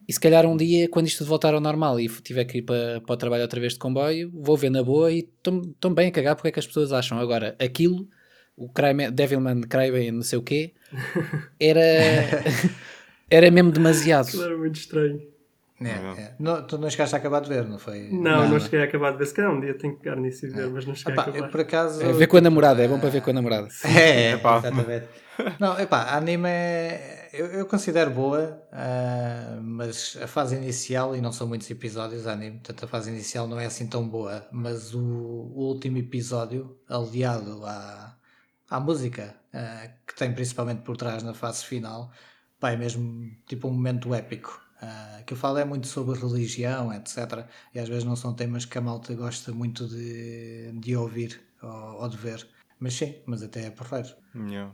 E se calhar um dia, quando isto voltar ao normal e tiver que ir para, para o trabalho outra vez de comboio, vou ver na boa e estou bem a cagar porque é que as pessoas acham. Agora, aquilo, o Cryman, Devilman Cryman não sei o quê, era, era mesmo demasiado. Era muito estranho. É, é. Não, tu não chegaste a acabar de ver, não foi? Não, não, não cheguei a acabar de ver. Se calhar um dia tenho que pegar nisso e ver, é. mas não cheguei epá, a acabar. por acaso... É, ver com a namorada, é bom para ver com a namorada. É, epá. exatamente. não, epá, a anime é, eu, eu considero boa, uh, mas a fase inicial, e não são muitos episódios a anime, portanto a fase inicial não é assim tão boa, mas o, o último episódio, aliado à, à música, uh, que tem principalmente por trás na fase final, pá, é mesmo tipo um momento épico. Uh, que eu falo é muito sobre religião, etc. E às vezes não são temas que a malta gosta muito de, de ouvir ou, ou de ver. Mas sim, mas até é perfeito. Yeah.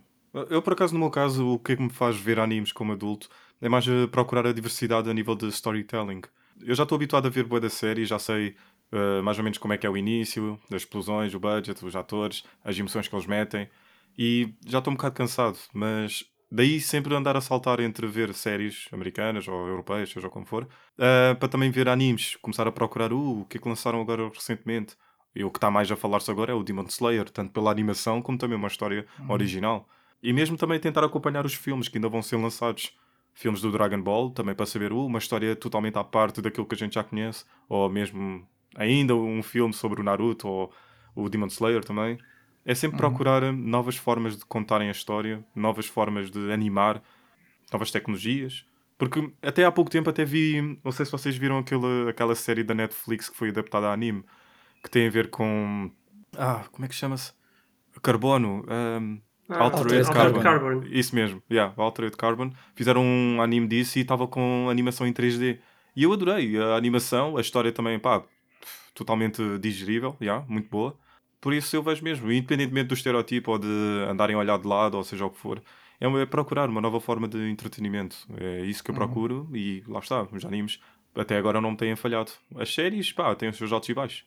Eu, por acaso, no meu caso, o que é que me faz ver animes como adulto é mais procurar a diversidade a nível de storytelling. Eu já estou habituado a ver boa da série, já sei uh, mais ou menos como é que é o início, as explosões, o budget, os atores, as emoções que eles metem, e já estou um bocado cansado, mas daí sempre andar a saltar entre ver séries americanas ou europeias, seja como for, uh, para também ver animes, começar a procurar uh, o que é que lançaram agora recentemente. E o que está mais a falar-se agora é o Demon Slayer, tanto pela animação como também uma história uhum. original. E mesmo também tentar acompanhar os filmes que ainda vão ser lançados. Filmes do Dragon Ball, também para saber uh, uma história totalmente à parte daquilo que a gente já conhece, ou mesmo ainda um filme sobre o Naruto ou o Demon Slayer também. É sempre uhum. procurar novas formas de contarem a história, novas formas de animar, novas tecnologias. Porque até há pouco tempo até vi, não sei se vocês viram aquela, aquela série da Netflix que foi adaptada a anime, que tem a ver com. Ah, como é que chama-se? Carbono. Um, ah, Altered, Carbon. Carbon. Isso mesmo, yeah, Altered Carbon. Fizeram um anime disso e estava com animação em 3D. E eu adorei a animação, a história também, pá, totalmente digerível, yeah, muito boa. Por isso eu vejo mesmo, independentemente do estereotipo ou de andarem a olhar de lado, ou seja o que for, é procurar uma nova forma de entretenimento. É isso que eu uhum. procuro uhum. e lá está, os animes até agora não me têm falhado. As séries, pá, têm os seus altos e baixos.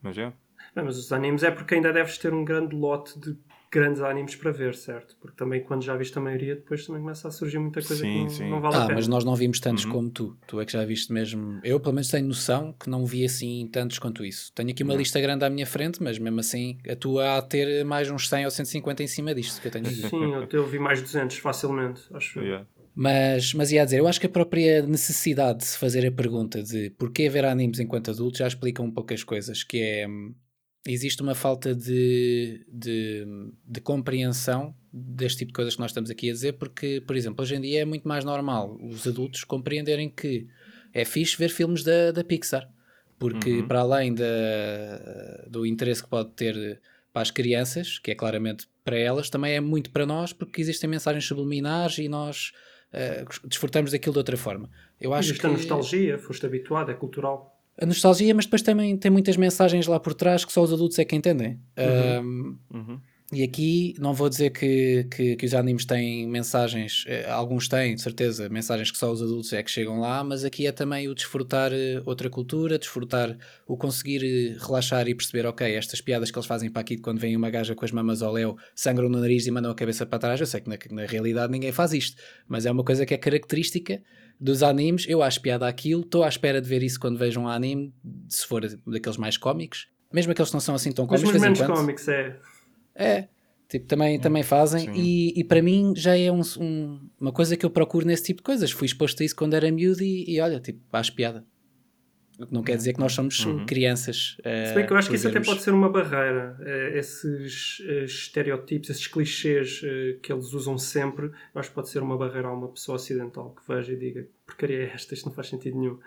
Mas é. mas os animes é porque ainda deves ter um grande lote de grandes animes para ver, certo? Porque também quando já viste a maioria, depois também começa a surgir muita coisa sim, que não, sim. não vale ah, a pena. mas nós não vimos tantos uhum. como tu. Tu é que já viste mesmo. Eu, pelo menos, tenho noção que não vi assim tantos quanto isso. Tenho aqui uma uhum. lista grande à minha frente, mas mesmo assim, a tua há a ter mais uns 100 ou 150 em cima disto que eu tenho Sim, eu, eu vi mais 200 facilmente, acho yeah. Mas, mas ia dizer, eu acho que a própria necessidade de se fazer a pergunta de porquê ver animes enquanto adulto já explica um pouco as coisas, que é hum, existe uma falta de, de, de, compreensão deste tipo de coisas que nós estamos aqui a dizer, porque, por exemplo, hoje em dia é muito mais normal os adultos compreenderem que é fixe ver filmes da, da Pixar, porque uhum. para além da, do interesse que pode ter para as crianças, que é claramente para elas, também é muito para nós, porque existem mensagens subliminares e nós uh, desfrutamos daquilo de outra forma. Eu acho Existe que... a nostalgia, foste habituado, é cultural a nostalgia, mas depois também tem muitas mensagens lá por trás que só os adultos é que entendem. Uhum. Um, uhum. E aqui não vou dizer que, que, que, os animes têm mensagens, eh, alguns têm, de certeza, mensagens que só os adultos é que chegam lá, mas aqui é também o desfrutar eh, outra cultura, desfrutar o conseguir eh, relaxar e perceber, ok, estas piadas que eles fazem para aqui quando vem uma gaja com as mamas ao léu, sangram no nariz e mandam a cabeça para trás. Eu sei que na, na realidade ninguém faz isto, mas é uma coisa que é característica dos animes, eu acho piada aquilo, estou à espera de ver isso quando vejo um anime, se for daqueles mais cómicos, mesmo aqueles que não são assim tão cómicos. Mas menos cómicos, é. É, tipo, também, também fazem, e, e para mim já é um, um, uma coisa que eu procuro nesse tipo de coisas. Fui exposto a isso quando era miúdo e, e olha, tipo, acho piada. Não quer dizer que nós somos uhum. crianças. Uh, Se bem que eu acho que isso até pode ser uma barreira. Uh, esses uh, estereótipos, esses clichês que eles usam sempre, eu acho que pode ser uma barreira a uma pessoa ocidental que veja e diga porcaria é esta, isto não faz sentido nenhum.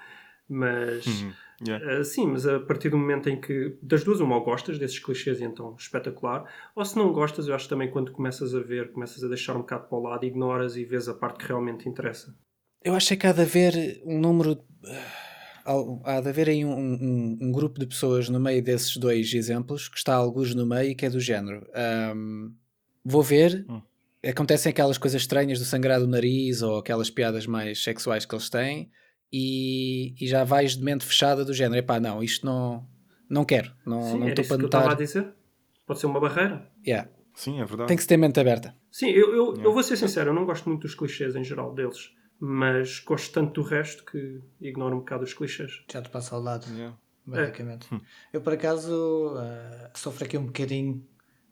Mas, uhum. yeah. sim, mas a partir do momento em que, das duas, uma ou gostas desses clichês e então espetacular, ou se não gostas, eu acho também quando começas a ver, começas a deixar um bocado para o lado, ignoras e vês a parte que realmente interessa. Eu acho que há de haver um número há de haver aí um, um, um, grupo de pessoas no meio desses dois exemplos que está alguns no meio que é do género. Um, vou ver, hum. acontecem aquelas coisas estranhas do sangrar do nariz ou aquelas piadas mais sexuais que eles têm e, e já vais de mente fechada do género. Epá, não, isto não, não quero, não, não estou para notar. Que eu a dizer. Pode ser uma barreira. Yeah. Sim, é verdade. Tem que se ter mente aberta. Sim, eu, eu, yeah. eu vou ser sincero, eu não gosto muito dos clichês em geral deles mas gosto tanto do resto que ignoro um bocado os clichês. Já te passa ao lado, yeah. basicamente. É. Eu, por acaso, uh, sofro aqui um bocadinho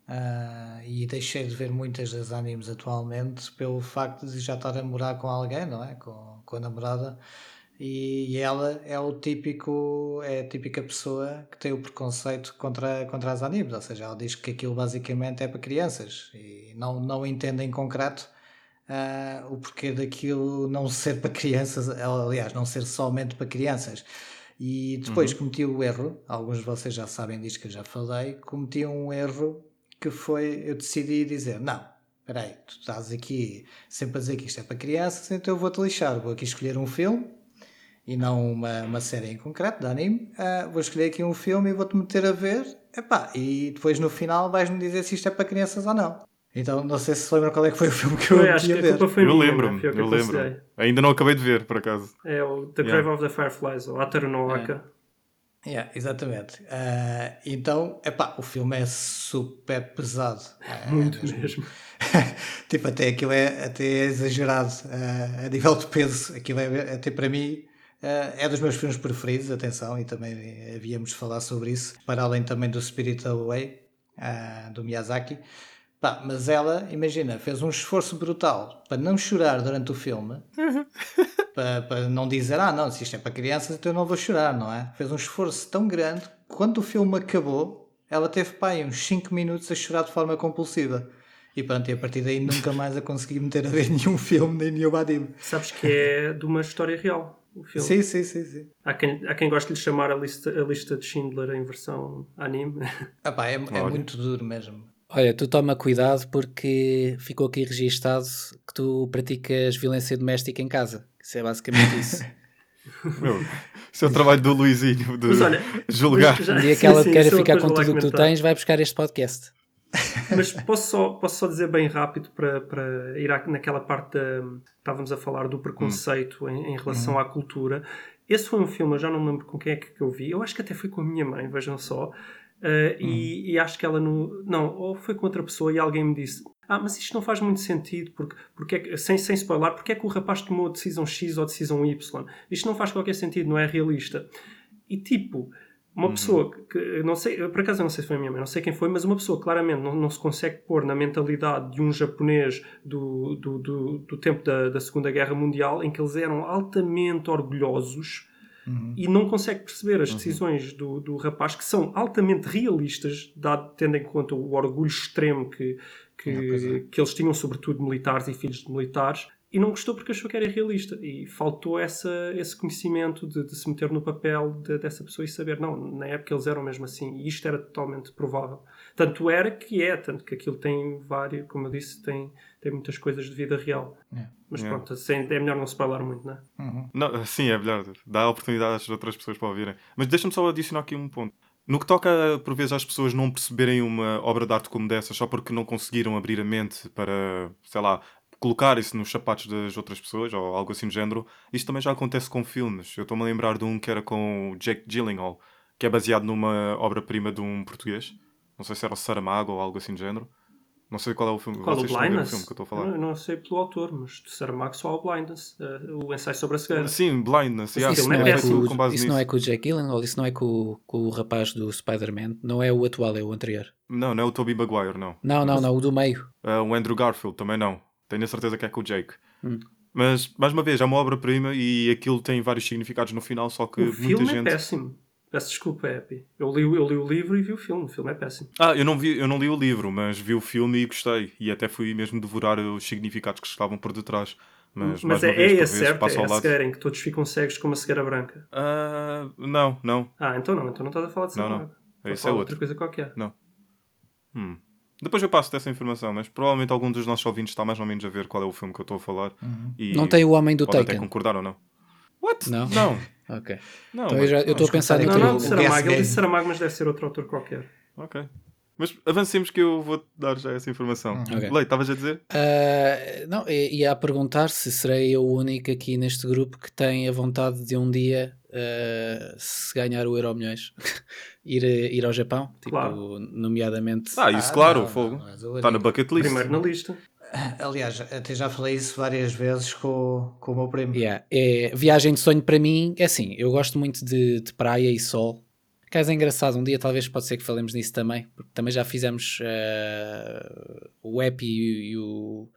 uh, e deixei de ver muitas das animes atualmente pelo facto de já estar a morar com alguém, não é? Com, com a namorada. E, e ela é o típico, é a típica pessoa que tem o preconceito contra, contra as animes, ou seja, ela diz que aquilo basicamente é para crianças e não, não entende em concreto uh, o porquê daquilo não ser para crianças, aliás, não ser somente para crianças. E depois uhum. cometi o erro, alguns de vocês já sabem disto que eu já falei, cometi um erro que foi eu decidi dizer: não, espera aí, tu estás aqui sempre a dizer que isto é para crianças, então eu vou-te lixar, vou aqui escolher um filme e não uma, uma série em concreto de anime. Uh, vou escolher aqui um filme e vou-te meter a ver, epá, e depois no final vais-me dizer se isto é para crianças ou não. Então, não sei se se lembram qual é que foi o filme que eu, eu acho que a ver. culpa foi eu minha, lembro-me, eu lembro. Ainda não acabei de ver, por acaso. É o The Grave yeah. of the Fireflies, ou Ataru no Waka. É. Yeah, exatamente. Uh, então, epá, o filme é super pesado. Muito mesmo. mesmo. tipo, até aquilo é, até é exagerado uh, a nível de peso. Aquilo é, até para mim, uh, é dos meus filmes preferidos, atenção, e também havíamos de falar sobre isso, para além também do Spirit Away, do Miyazaki. Pá, mas ela, imagina, fez um esforço brutal para não chorar durante o filme, para, para, não dizer, ah, não, se isto é para crianças, então eu não vou chorar, não é? Fez um esforço tão grande que quando o filme acabou, ela teve, pá, uns 5 minutos a chorar de forma compulsiva. E pronto, e a partir daí nunca mais a consegui meter a ver nenhum filme, nem nenhum anime. Sabes que é de uma história real. O filme. Sim, sim, sim, sim. Há quem, há quem goste de lhe chamar a lista, a lista de Schindler em versão anime. Ah, pá, é, é muito duro mesmo. Olha, tu toma cuidado porque ficou aqui registado que tu praticas violência doméstica em casa. Isso é basicamente isso. Meu, isso é o trabalho do Luizinho de olha, julgar. Já, um dia que ela sim, queira ficar com tudo o que tu tens, vai buscar este podcast. Mas posso só, posso só dizer bem rápido para, para ir naquela parte da. Estávamos a falar do preconceito hum. em, em, relação hum. à cultura. Esse foi um filme, eu já não me lembro com quem é que eu vi. Eu acho que até foi com a minha mãe, vejam só. Uh, hum. e, e, acho que ela no. Não, ou foi com outra pessoa e alguém me disse: Ah, mas isto não faz muito sentido, porque, porque é sem, sem spoiler, porque é que o rapaz tomou a decisão X ou a decisão Y? Isto não faz qualquer sentido, não é realista. E tipo, uma uhum. pessoa que, não sei, por acaso não sei se foi a minha mãe, não sei quem foi, mas uma pessoa claramente não, não se consegue pôr na mentalidade de um japonês do, do, do, do tempo da, da Segunda Guerra Mundial, em que eles eram altamente orgulhosos uhum. e não consegue perceber as uhum. decisões do, do rapaz, que são altamente realistas, dado, tendo em conta o orgulho extremo que, que, é, é. que eles tinham, sobretudo militares e filhos de militares, e não gostou porque achou que era irrealista e faltou essa, esse conhecimento de, de se meter no papel de, dessa pessoa e saber, não, na época eles eram mesmo assim e isto era totalmente provável. Tanto era que é, tanto que aquilo tem várias, como eu disse, tem, tem muitas coisas de vida real. É. Mas é. pronto, assim, é melhor não se falar muito, não é? Uhum. Não, sim, é melhor. Dá oportunidade às outras pessoas para ouvirem. Mas deixa-me só adicionar aqui um ponto. No que toca, por vezes, às pessoas não perceberem uma obra de arte como dessa só porque não conseguiram abrir a mente para, sei lá, colocarem-se nos sapatos das outras pessoas ou algo assim do género, isto também já acontece com filmes. Eu estou-me a lembrar de um que era com o Jake Gyllenhaal, que é baseado numa obra-prima de um português. Não sei se era o Saramago ou algo assim do género. Não sei qual é o filme. Qual Vocês o Blindness? O filme que eu estou a falar. Não, não, sei pelo autor, mas de Saramago só o Blindness, uh, o ensaio sobre a cegueira. Sim, Blindness. Yeah, isso, não é, com, isso não é com o Jack Gyllenhaal, isso não é com, com o rapaz do Spider-Man, não é o atual, é o anterior. Não, não é o Tobey Maguire, não. Não, não, não, o do meio. Uh, o Andrew Garfield também não. Tenho a certeza que é com o Jake. Hum. Mas, mais uma vez, é uma obra-prima e aquilo tem vários significados no final, só que o muita filme é gente... é péssimo. Peço desculpa, Epi. Eu li, eu li o livro e vi o filme. O filme é péssimo. Ah, eu não, vi, eu não li o livro, mas vi o filme e gostei. E até fui mesmo devorar os significados que estavam por detrás. Mas, mas é, vez, é a certa, é a cegueira em que todos ficam cegos com uma cegueira branca. Uh, não, não. Ah, então não. Então não estás a falar de cegueira Não, não. Isso é outra. outra coisa qualquer. Não. Hum. Depois eu passo dessa informação, mas provavelmente algum dos nossos ouvintes está mais ou menos a ver qual é o filme que eu estou a falar. Uhum. não tem o Homem do pode Taken. até concordar ou não. What? Não. Não. Ok. Não, então eu estou a pensar em Não, não, Saramago. Ele disse Saramago, mas deve ser outro autor qualquer. Ok. Mas avancemos que eu vou dar já essa informação. Uhum. Okay. Leite, estavas a dizer? Uh, não, ia a perguntar se serei eu o único aqui neste grupo que tem a vontade de um dia, uh, se ganhar o Euro Milhões, ir, ir ao Japão, tipo, claro. nomeadamente. Ah, isso, ah, claro, não, fogo. Está na bucket list. Primeiro na lista. Aliás, até já falei isso várias vezes com, com o meu primo. Yeah. É, viagem de sonho para mim é assim, eu gosto muito de, de praia e sol. Caso é engraçado, um dia talvez pode ser que falemos nisso também, porque também já fizemos uh, o Epi e, e, o,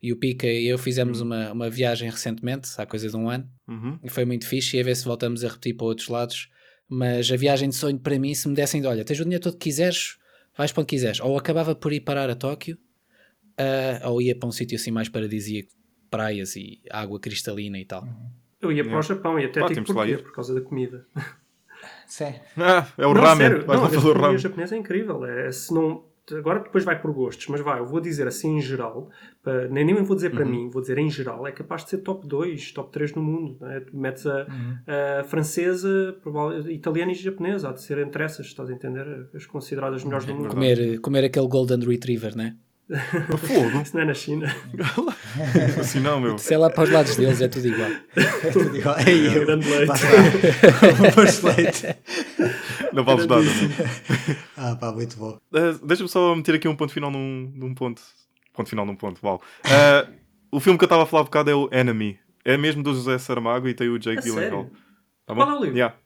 e o Pica e eu fizemos uhum. uma, uma viagem recentemente, há coisa de um ano, uhum. e foi muito fixe, e a ver se voltamos a repetir para outros lados. Mas a viagem de sonho para mim, se me dessem de olha, tens o dinheiro todo que quiseres, vais para onde quiseres. Ou acabava por ir parar a Tóquio, uh, ou ia para um sítio assim mais paradisíaco, praias e água cristalina e tal. Eu ia para o Japão e até ah, tipo porquê, por causa da comida. Sim. Ah, é o não, ramen. Sério, não, a gastronomia japonesa é incrível. É, se não, agora depois vai por gostos, mas vai, eu vou dizer assim em geral, para, nem, nem vou dizer para uhum. mim, vou dizer em geral, é capaz de ser top 2, top 3 no mundo. Né? Tu metes a, uhum. a francesa, italiana e japonesa, há de ser entre essas, estás a entender? As consideradas melhores do mundo. Comer, comer aquele Golden Retriever, né? Fogo. Isso não é na China. assim não, meu. Sei lá para os lados deles, é tudo igual. É tudo igual. Ei, eu, Grande leite. Pois leite. Não vales nada. Ah, pá, muito bom. Uh, Deixa-me só meter aqui um ponto final num, num ponto. Ponto final num ponto, uau. Uh, o filme que eu estava a falar há bocado é o Enemy. É mesmo do José Saramago e tem o Jake Gyllenhaal. Tá Qual é o livro? Yeah.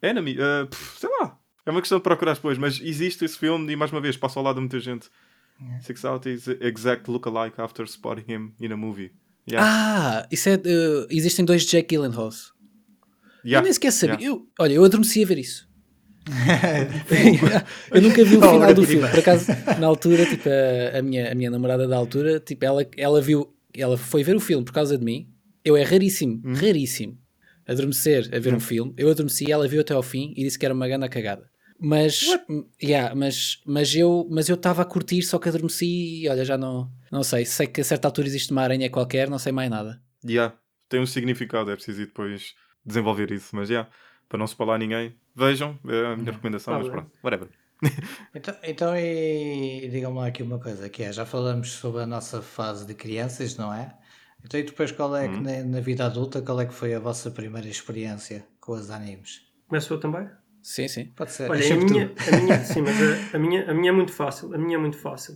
Enemy, uh, pff, sei lá. É uma questão de procurar depois, mas existe esse filme e mais uma vez passa ao lado de muita gente. Six Out is exact look-alike after spotting him in a movie. Yeah. Ah, isso é. uh, existem dois Jake Gyllenhaals. Yeah. Eu nem sequer sabia. Yeah. Eu, olha, eu adormeci a ver isso. eu nunca vi o final do filme. Por acaso, na altura, tipo, a, a minha, a minha namorada da altura, tipo, ela, ela viu, ela foi ver o filme por causa de mim. Eu é raríssimo, Hum. raríssimo adormecer a ver um filme. Eu adormeci, ela viu até ao fim e disse que era uma grande cagada. Mas, yeah, mas, mas eu mas eu estava a curtir, só que adormeci e olha, já não, não sei. Sei que a certa altura existe uma aranha qualquer, não sei mais nada. Yeah. Tem um significado, é preciso ir depois desenvolver isso. Mas yeah, para não se falar ninguém, vejam, é a minha recomendação, Tá mas pronto, whatever. Então, então e, digam-me lá aqui uma coisa, que é, já falamos sobre a nossa fase de crianças, não é? Então e depois qual é que na, na vida adulta, qual é que foi a vossa primeira experiência com os animes? Começo eu também? Sim, sim. Pode ser, Olha, é a minha, a minha, sim, mas a, a minha, a minha é muito fácil. A minha é muito fácil.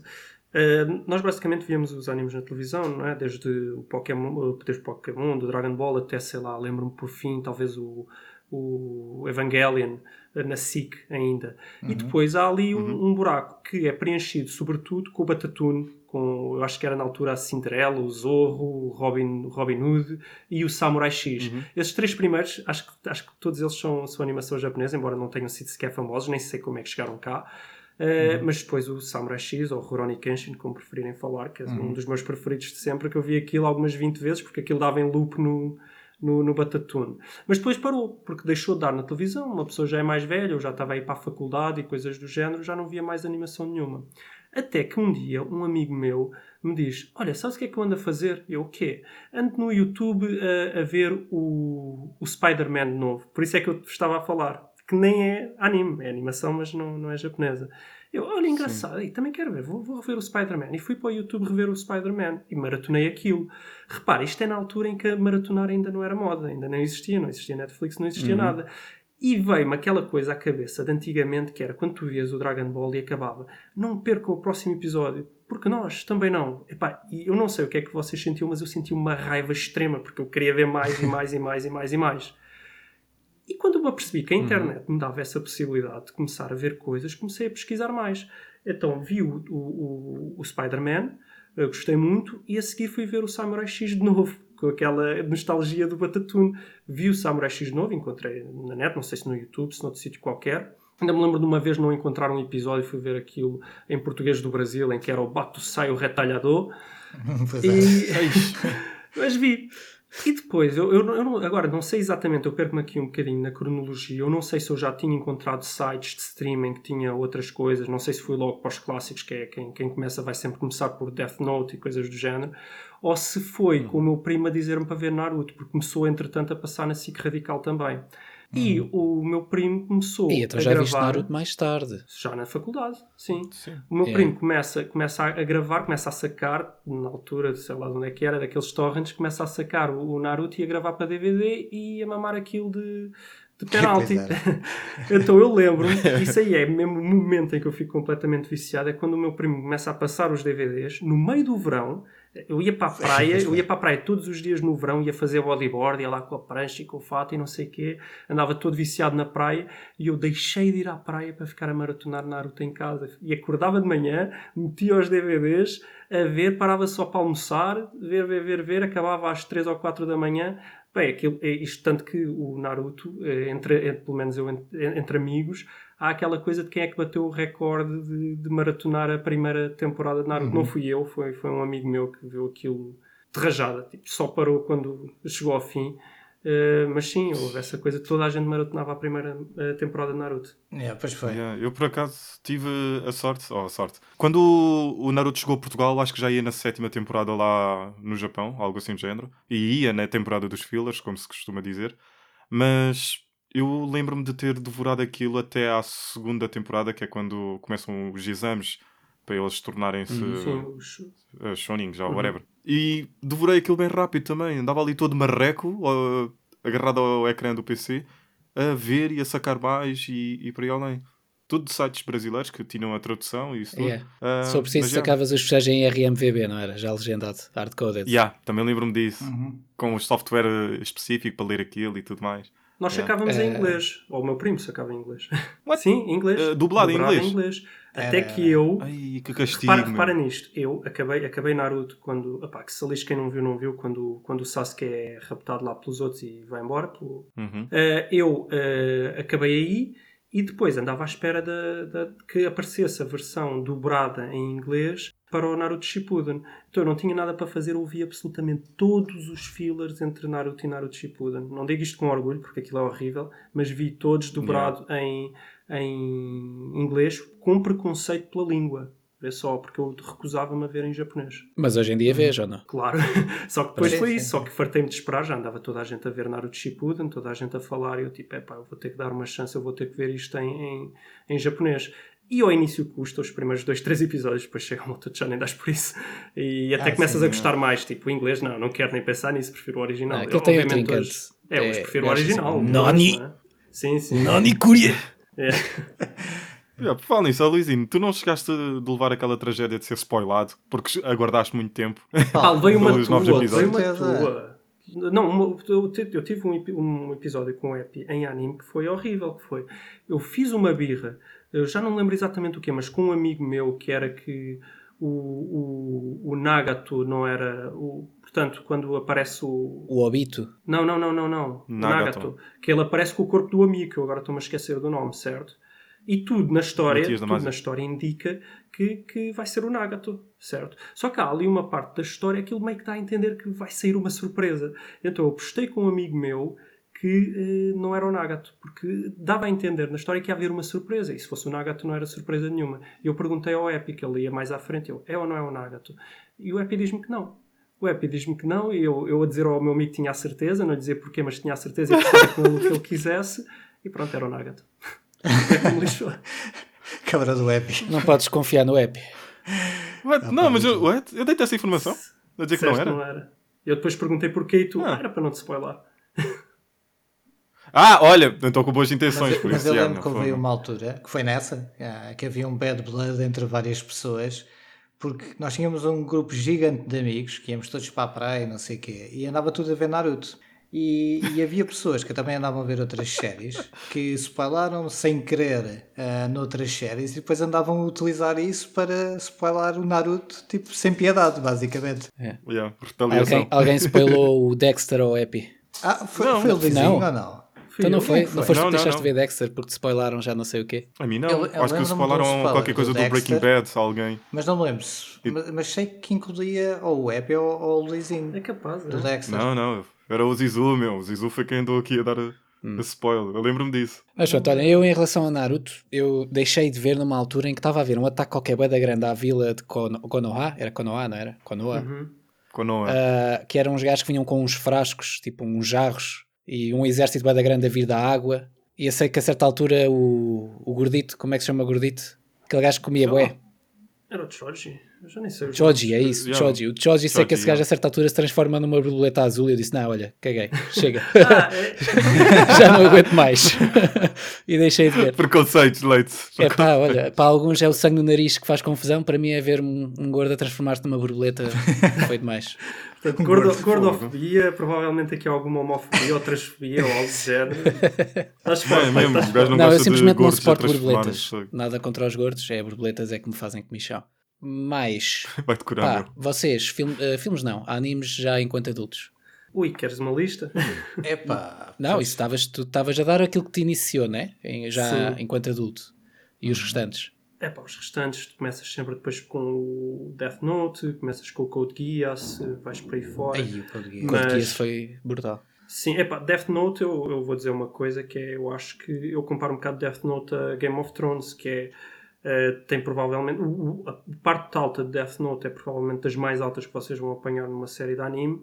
Uh, nós basicamente víamos os animes na televisão, não é? Desde o Pokémon, desde o Pokémon, do Dragon Ball até, sei lá, lembro-me por fim, talvez o, o Evangelion uh, na SIC ainda. E depois há ali um, um buraco que é preenchido sobretudo com o Batatune, com, eu acho que era na altura a Cinderela, o Zorro, o Robin, Robin Hood e o Samurai X. Esses três primeiros, acho que, acho que todos eles são, são animação japonesa, embora não tenham sido sequer famosos, nem sei como é que chegaram cá. Uh, Mas depois o Samurai X ou Rurouni Kenshin, como preferirem falar, que é um dos meus preferidos de sempre, que eu vi aquilo algumas 20 vezes, porque aquilo dava em loop no, no, no Batatune. Mas depois parou, porque deixou de dar na televisão. Uma pessoa já é mais velha, eu já estava aí para a faculdade e coisas do género, já não via mais animação nenhuma. Até que um dia um amigo meu me diz: Olha, sabes o que é que eu ando a fazer? Eu o quê? Ando no YouTube a, a ver o, o Spider-Man novo. Por isso é que eu te estava a falar. Que nem é anime, é animação, mas não, não é japonesa. Eu, olha, engraçado, e também quero ver, vou, vou rever o Spider-Man. E fui para o YouTube rever o Spider-Man e maratonei aquilo. Repara, isto é na altura em que maratonar ainda não era moda, ainda não existia, não existia Netflix, não existia nada. E veio-me aquela coisa à cabeça de antigamente que era quando tu vias o Dragon Ball e acabava, não percam o próximo episódio, porque nós também não. Epá, e eu não sei o que é que vocês sentiam, mas eu senti uma raiva extrema porque eu queria ver mais e mais e mais e mais e mais. E quando eu me apercebi que a internet me dava essa possibilidade de começar a ver coisas, comecei a pesquisar mais. Então vi o, o, o, o Spider-Man, eu gostei muito, e a seguir fui ver o Samurai X de novo, com aquela nostalgia do Batatune. Vi o Samurai X novo, encontrei na net, não sei se no YouTube, se noutro sítio qualquer. Ainda me lembro de uma vez não encontrar um episódio fui ver aquilo em português do Brasil, em que era o Bato Sai o Retalhador. Pois é. E... Mas vi. E depois, eu, eu, eu não- agora não sei exatamente, eu perco-me aqui um bocadinho na cronologia. Eu não sei se eu já tinha encontrado sites de streaming que tinha outras coisas. Não sei se fui logo para os clássicos, que é quem, quem começa vai sempre começar por Death Note e coisas do género. Ou se foi com o meu primo a dizer-me para ver Naruto, porque começou entretanto a passar na SIC Radical também. E o meu primo começou E então a já gravar viste Naruto mais tarde. já na faculdade, sim. Sim. O meu É. primo começa, começa a gravar, começa a sacar, na altura, sei lá de onde é que era, daqueles torrents, começa a sacar o, o Naruto e a gravar para DVD e a mamar aquilo de, de penalti. Então eu lembro-me, isso aí é mesmo o momento em que eu fico completamente viciado, é quando o meu primo começa a passar os DVDs, no meio do verão, eu ia para a praia, eu ia para a praia todos os dias no verão, ia fazer bodyboard, ia lá com a prancha e com o fato e não sei o quê, andava todo viciado na praia e eu deixei de ir à praia para ficar a maratonar Naruto em casa. E acordava de manhã, metia os DVDs a ver, parava só para almoçar, ver, ver, ver, ver, acabava às 3 ou 4 da manhã. Bem, aquilo, é isto tanto que o Naruto, eh, entre, entre- pelo menos eu entre, entre amigos, há aquela coisa de quem é que bateu o recorde de, de maratonar a primeira temporada de Naruto. Não fui eu, foi, foi um amigo meu que viu aquilo de rajada. Tipo, só parou quando chegou ao fim. Eh, mas sim, houve essa coisa de toda a gente maratonava a primeira eh, temporada de Naruto. Yeah, pois foi. Yeah, eu por acaso tive a sorte, oh, a sorte. Quando o, o Naruto chegou a Portugal, acho que já ia na sétima temporada lá no Japão, algo assim do género. E ia na temporada dos fillers, como se costuma dizer. Mas eu lembro-me de ter devorado aquilo até à segunda temporada, que é quando começam os exames para eles tornarem-se Sim, os- uh, shonings ou Uhum. whatever. E devorei aquilo bem rápido também. Andava ali todo marreco, uh, agarrado ao ecrã do PC, a ver e a sacar mais e, e por aí além. Tudo de sites brasileiros que tinham a tradução e isso tudo. Yeah. Uh, preciso, mas, yeah. sacavas os fecheiros em RMVB, não era? Já legendado, hardcoded. Yeah, também lembro-me disso. Uhum. Com o software específico para ler aquilo e tudo mais. Nós Yeah. sacávamos em Eh, inglês. Ou o meu primo sacava em inglês. What? Sim, em inglês. Eh, dublado em inglês? Até Era- que eu. Ai, que castigo. Repara, repara nisto, eu acabei, acabei Naruto quando. Opá, que se quem não viu, não viu, quando, quando o Sasuke é raptado lá pelos outros e vai embora. Pelo... Uhum. Eh, eu eh, acabei aí e depois andava à espera de que aparecesse a versão dobrada em inglês para o Naruto Shippuden. Então eu não tinha nada para fazer, ouvi absolutamente todos os fillers entre Naruto e Naruto Shippuden. Não digo isto com orgulho, porque aquilo é horrível, mas vi todos dobrado em, em inglês com preconceito pela língua. É só, porque eu recusava-me a ver em japonês. Mas hoje em dia vejo ou não? Claro. Só que depois foi isso. Só que fartei-me de esperar. Já andava toda a gente a ver Naruto Shippuden, toda a gente a falar. E eu tipo, epá, eu vou ter que dar uma chance, eu vou ter que ver isto em, em, em japonês. E ao início custa os primeiros dois, três episódios, depois chega um outro já nem das por isso. E até Ah, começas sim, a gostar mais. Tipo, o inglês, não, não quero nem pensar nisso, prefiro o original. Ah, outro Obviamente hoje- É, hoje É, prefiro o eu original. assim, não Nani? é? Sim, sim. Nani Kuria! É. Yeah, por falar nisso, Luizinho, tu não chegaste de levar aquela tragédia de ser spoilado porque aguardaste muito tempo. Pá, levei uma tua, levei uma tua. Não, uma- eu, ti- eu tive um, um episódio com o Epi em anime que foi horrível, que foi, eu fiz uma birra, eu já não lembro exatamente o que, mas com um amigo meu que era que o, o, o Nagato não era, o, portanto, quando aparece o... O Obito. Não, não, não, não, não. Nagato. Nagato. Que ele aparece com o corpo do amigo, que eu agora estou-me a esquecer do nome, certo? E tudo na história, Matias tudo na história indica que, que vai ser o Nagato, certo? Só que há ali uma parte da história que ele meio que dá a entender que vai sair uma surpresa. Então eu apostei com um amigo meu que eh, não era o Nagato, porque dava a entender na história que ia haver uma surpresa, e se fosse o Nagato não era surpresa nenhuma. Eu perguntei ao Epi, que ele ia mais à frente, eu, é ou não é o Nagato? E o Epi diz-me que não. O Epi diz-me que não, e eu, eu a dizer ao meu amigo que tinha a certeza, não lhe dizer porquê, mas tinha a certeza e apostava com ele o que ele quisesse, e pronto, era o Nagato. O Epi me lixou. Do Epi. Não podes confiar no Epi. What? Não, pá, mas eu, what? eu dei-te essa informação. A dizer que não Disseste era. Eu depois perguntei porquê e tu, ah, era para não te spoiler. Ah, olha, eu estou com boas intenções, Mas, por mas isso. eu já, lembro não que houve uma altura, que foi nessa, ah, que havia um bad blood entre várias pessoas, porque nós tínhamos um grupo gigante de amigos, que íamos todos para a praia e não sei o quê, e andava tudo a ver Naruto. E, e havia pessoas que também andavam a ver outras séries, que spoilaram sem querer ah, noutras séries, e depois andavam a utilizar isso para spoilar o Naruto, tipo, sem piedade, basicamente. Yeah, retaliação. Alguém, alguém spoilou o Dexter ou o Epi. Ah, foi, Não, foi o Lizinho não. ou não? Fui Então não foi? Não foste Não, deixaste não. de ver Dexter porque te spoilaram já não sei o quê. A mim não. Eu- eu Acho que spoilaram spoiler qualquer coisa do do Breaking. Bad, se alguém. Mas não me lembro, se- mas, mas sei que incluía ou o Epi ou, ou o Luizinho. É capaz, do é? Dexter. Não, não. Era o Zizu, meu. O Zizu foi quem andou aqui a dar a, Hum. a spoiler. Eu lembro-me disso. Mas pronto, olha, eu em relação a Naruto, eu deixei de ver numa altura em que estava a haver um ataque qualquer da grande à vila de Kono- Konoha, era Konoha, não era? Konoha. Uhum. É. Ah, que eram uns gajos que vinham com uns frascos, tipo uns jarros, e um exército bué da grande a vir da água. E eu sei que a certa altura o, o gordito, como é que se chama gordito? Aquele gajo que comia bué. Era o Choji? Eu já nem sei. os Choji, é nomes. isso, Yeah. Choji. O Choji, sei que Choji, esse gajo yeah. a certa altura se transforma numa borboleta azul e eu disse, não, olha, caguei, chega. Ah, é, Já não aguento mais. e deixei de ver. Preconceitos, leite. É pá, olha, para alguns é o sangue no nariz que faz confusão, para mim é ver um, um gordo a transformar-se numa borboleta foi demais. portanto, gordo, gordofobia, provavelmente aqui alguma homofobia ou transfobia ou algo do género. Estás Não, é forte, mesmo. não Não, eu simplesmente não suporto borboletas. Nada contra os gordos, é borboletas é que me fazem comichão. Mas, Vai decorar, pá, meu. vocês, film- eh, filmes não, animes já enquanto adultos. Ui, queres uma lista? Epá, Não, isso estavas, tu estavas a dar aquilo que te iniciou, né? Em- já Sim. enquanto adulto. E os restantes. É para os restantes, tu começas sempre depois com o Death Note, começas com o Code Geass, vais por aí fora. Aí, o português. Mas- Quanto que esse foi brutal. Sim, epá, Death Note eu, eu vou dizer uma coisa que é, eu acho que eu comparo um bocado Death Note a Game of Thrones, que é, eh, tem provavelmente, o- a parte alta de Death Note é provavelmente das mais altas que vocês vão apanhar numa série de anime,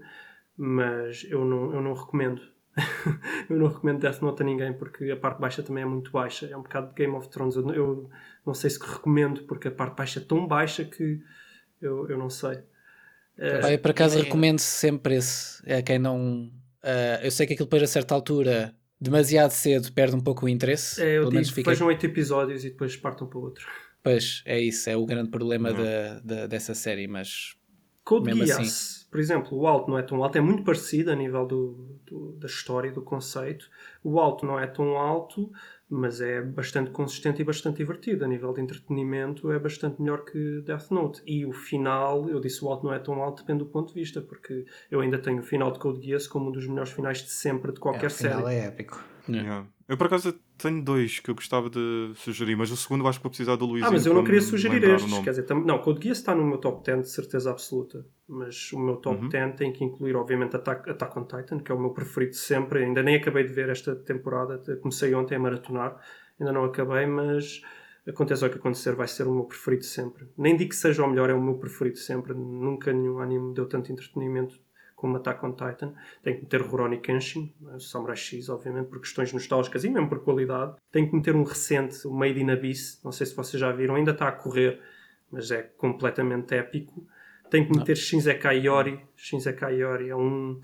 mas eu não, eu não recomendo. eu não recomendo Death Note a ninguém porque a parte baixa também é muito baixa. É um bocado de Game of Thrones. Eu, eu não sei se recomendo porque a parte baixa é tão baixa que eu, eu não sei. Uh, eu por acaso é... recomendo sempre esse. É quem não. Uh, eu sei que aquilo depois a certa altura, demasiado cedo, perde um pouco o interesse. É, eu pelo digo, fica... vejam oito episódios e depois partam para o outro. Pois, é isso, é o grande problema uhum. de, dessa série, mas Code Geass, assim. por exemplo, o alto não é tão alto, é muito parecido a nível do, do, da história, do conceito. O alto não é tão alto, mas é bastante consistente e bastante divertido. A nível de entretenimento, é bastante melhor que Death Note. E o final, eu disse o alto não é tão alto, depende do ponto de vista, porque eu ainda tenho o final de Code Geass como um dos melhores finais de sempre de qualquer é, o final série. é épico. Yeah. Eu por acaso tenho dois que eu gostava de sugerir, mas o segundo acho que vou precisar do Luís. Ah, mas eu não queria sugerir estes. Quer dizer, tam... não, Code Geass está no meu top 10 de certeza absoluta. Mas o meu top uhum. 10 tem que incluir, obviamente, Attack, Attack on Titan, que é o meu preferido sempre. Ainda nem acabei de ver esta temporada. Comecei ontem a maratonar. Ainda não acabei, mas aconteça o que acontecer, vai ser o meu preferido sempre. Nem digo que seja o melhor, é o meu preferido sempre. Nunca nenhum anime deu tanto entretenimento como Attack on Titan. Tem que meter Rurouni Kenshin, Samurai X, obviamente, por questões nostálgicas e mesmo por qualidade. Tem que meter um recente, o Made in Abyss, não sei se vocês já viram, ainda está a correr, mas é completamente épico. Tem que meter não. Shinsekai Yori. Shinsekai Yori é um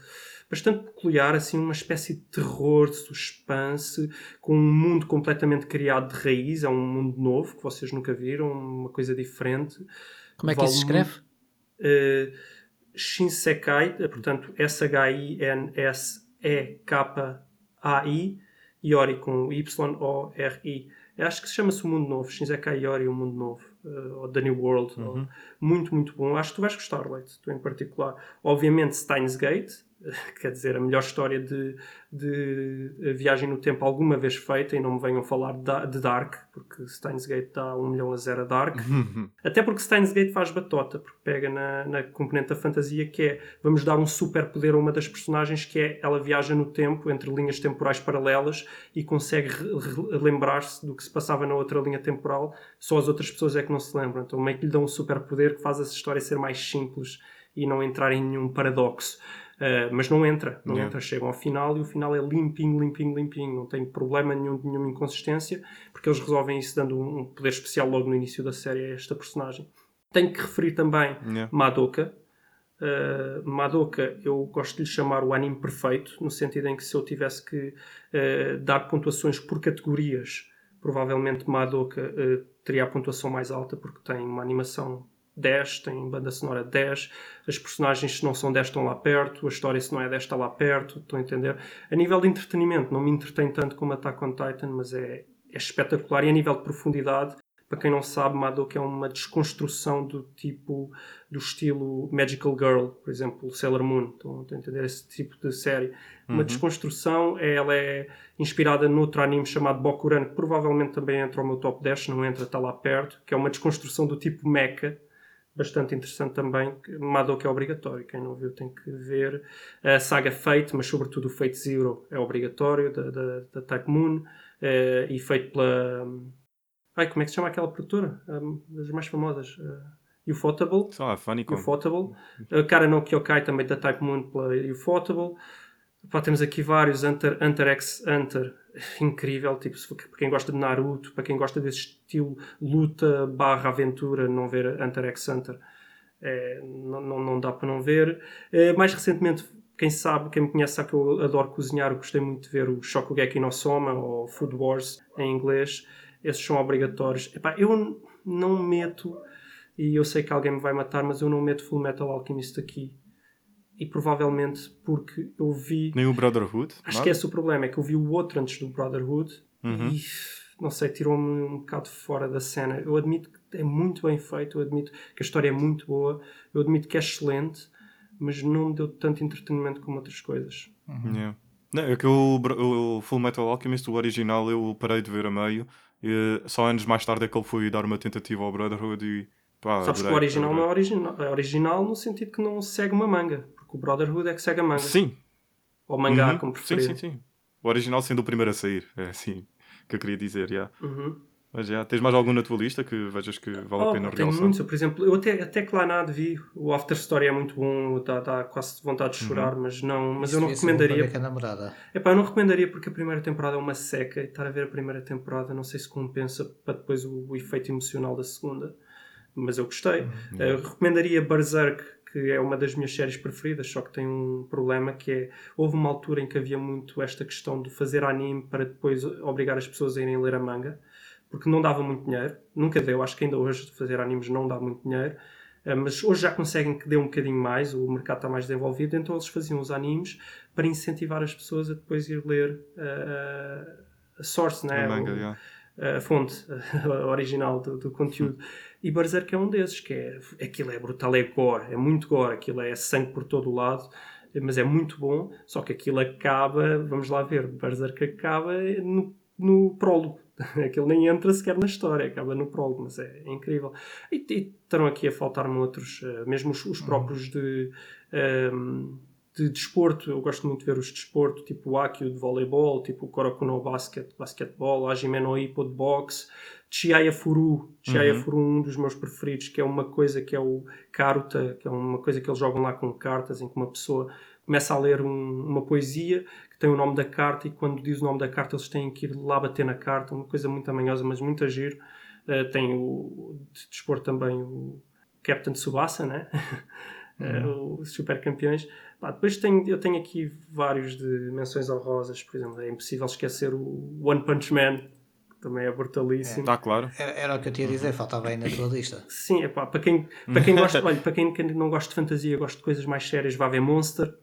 bastante peculiar, assim, uma espécie de terror, de suspense, com um mundo completamente criado de raiz, é um mundo novo que vocês nunca viram, uma coisa diferente. Como é que vale isso se escreve? Uh, Shinsekai, eh, portanto S-H-I-N-S-E-K-A-I, Yori com Y-O-R-I. Acho que se chama-se O Mundo Novo, Shinsekai Yori, O Mundo Novo, uh, ou The New World. Uhum. Ou, muito, muito bom. Acho que tu vais gostar, Leite, tu em particular. Obviamente, Steins Gate, quer dizer, a melhor história de, de viagem no tempo alguma vez feita, e não me venham falar de Dark, porque Steins Gate dá 1 milhão a 0 a Dark. Até porque Steins Gate faz batota, porque pega na, na componente da fantasia que é vamos dar um super poder a uma das personagens, que é ela viaja no tempo, entre linhas temporais paralelas, e consegue lembrar-se do que se passava na outra linha temporal, só as outras pessoas é que não se lembram. Então meio que lhe dá um super poder que faz essa história ser mais simples e não entrar em nenhum paradoxo. Uh, mas não entra, não yeah. entra, chegam ao final e o final é limpinho, limpinho, limpinho, não tem problema nenhum, nenhuma inconsistência, porque eles resolvem isso dando um poder especial logo no início da série a esta personagem. Tenho que referir também yeah. Madoka. Uh, Madoka, eu gosto de lhe chamar o anime perfeito, no sentido em que se eu tivesse que uh, dar pontuações por categorias, provavelmente Madoka teria a pontuação mais alta, porque tem uma animação 10, tem banda sonora 10, as personagens se não são 10 estão lá perto, a história se não é 10 está lá perto, estão a entender? A nível de entretenimento, não me entretém tanto como Attack on Titan, mas é, é espetacular e a nível de profundidade, para quem não sabe, Madoka é uma desconstrução do tipo, do estilo Magical Girl, por exemplo, Sailor Moon, estão a entender esse tipo de série. Uma uhum. desconstrução, ela é inspirada noutro anime chamado Bokuran, que provavelmente também entra ao meu top 10, se não entra, está lá perto, que é uma desconstrução do tipo mecha, bastante interessante também. Madoka é obrigatório, quem não viu tem que ver. A saga Fate, mas sobretudo o Fate Zero é obrigatório, da, da, da Type Moon, uh, e feito pela. Ai, como é que se chama aquela produtora? Um, das mais famosas. Uh, Ufotable. Só a Funny Ufotable. No Kyokai também da Type Moon pela Ufotable. Pá, temos aqui vários, Hunter, Hunter x Hunter, incrível, tipo, para quem gosta de Naruto, para quem gosta desse estilo luta barra aventura, não ver Hunter x Hunter, é, não, não, não, dá para não ver. É, mais recentemente, quem sabe, quem me conhece sabe que eu adoro cozinhar, eu gostei muito de ver o Shokugeki no Soma, ou Food Wars em inglês, esses são obrigatórios. Epá, eu não meto, e eu sei que alguém me vai matar, mas eu não meto Full Metal Alchemist aqui e provavelmente porque eu vi. Nem o Brotherhood? Acho que esse é o problema, é que eu vi o outro antes do Brotherhood uhum. e não sei, tirou-me um bocado fora da cena. Eu admito que é muito bem feito, eu admito que a história é muito boa, eu admito que é excelente, mas não me deu tanto entretenimento como outras coisas. Uhum. Yeah. Não, é que o, o, Full Metal Alchemist, o original, eu parei de ver a meio. E só anos mais tarde é que ele foi dar uma tentativa ao Brotherhood e Pá, Sabes que o original não é original, é original no sentido que não segue uma manga. O Brotherhood é que segue a manga. Sim. Ou mangá, uhum. como preferir. Sim, sim, sim. O original sendo o primeiro a sair. É assim que eu queria dizer, yeah. Uhum. Mas já, tens mais algum na tua lista que vejas que vale oh, a pena tenho realçar? muitos, por exemplo, eu até, até que lá nada vi. O After Story é muito bom, dá, dá quase vontade de chorar, mas não, mas eu não Isso ser bom recomendaria. a namorada. Epá, eu não recomendaria porque a primeira temporada é uma seca e estar a ver a primeira temporada não sei se compensa para depois o, o efeito emocional da segunda. Mas eu gostei. Eh, recomendaria Berserk, que é uma das minhas séries preferidas, só que tem um problema que é houve uma altura em que havia muito esta questão de fazer anime para depois obrigar as pessoas a irem ler a manga, porque não dava muito dinheiro. Nunca deu, acho que ainda hoje fazer animes não dá muito dinheiro. Uh, mas hoje já conseguem que dê um bocadinho mais, o mercado está mais desenvolvido, então eles faziam os animes para incentivar as pessoas a depois ir ler uh, a source, né? A manga, O- já. a fonte a original do, do conteúdo. E Berserk é um desses, que é, aquilo é brutal, é gore, é muito gore, aquilo é sangue por todo o lado, mas é muito bom, só que aquilo acaba, vamos lá ver, Berserk acaba no, no prólogo. Aquilo nem entra sequer na história, acaba no prólogo, mas é, é incrível. E, e estão aqui a faltar-me outros, eh, mesmo os, os próprios de, ehm, de desporto. Eu gosto muito de ver os de desporto, tipo o Akio de voleibol, tipo o Koroku no Basket, basquetebol, Hajime no Ippo de boxe, Chiaya Furu, Chiaya Furu, um dos meus preferidos, que é uma coisa que é o Karuta, que é uma coisa que eles jogam lá com cartas, em que uma pessoa começa a ler um- uma poesia que tem o nome da carta e quando diz o nome da carta eles têm que ir lá bater na carta, uma coisa muito amanhosa, mas muito agir. Uh, tem o de desporto também o Captain Tsubasa, né? Uh, os super campeões. Pá, depois tenho, eu tenho aqui vários de menções honrosas, por exemplo, é impossível esquecer o One Punch Man, também é brutalíssimo. Está claro. Era, era o que eu tinha a dizer, faltava aí na tua lista. Sim, epá, para quem, para quem gosta, olha, para quem, quem não gosta de fantasia, gosta de coisas mais sérias, vá ver Monster,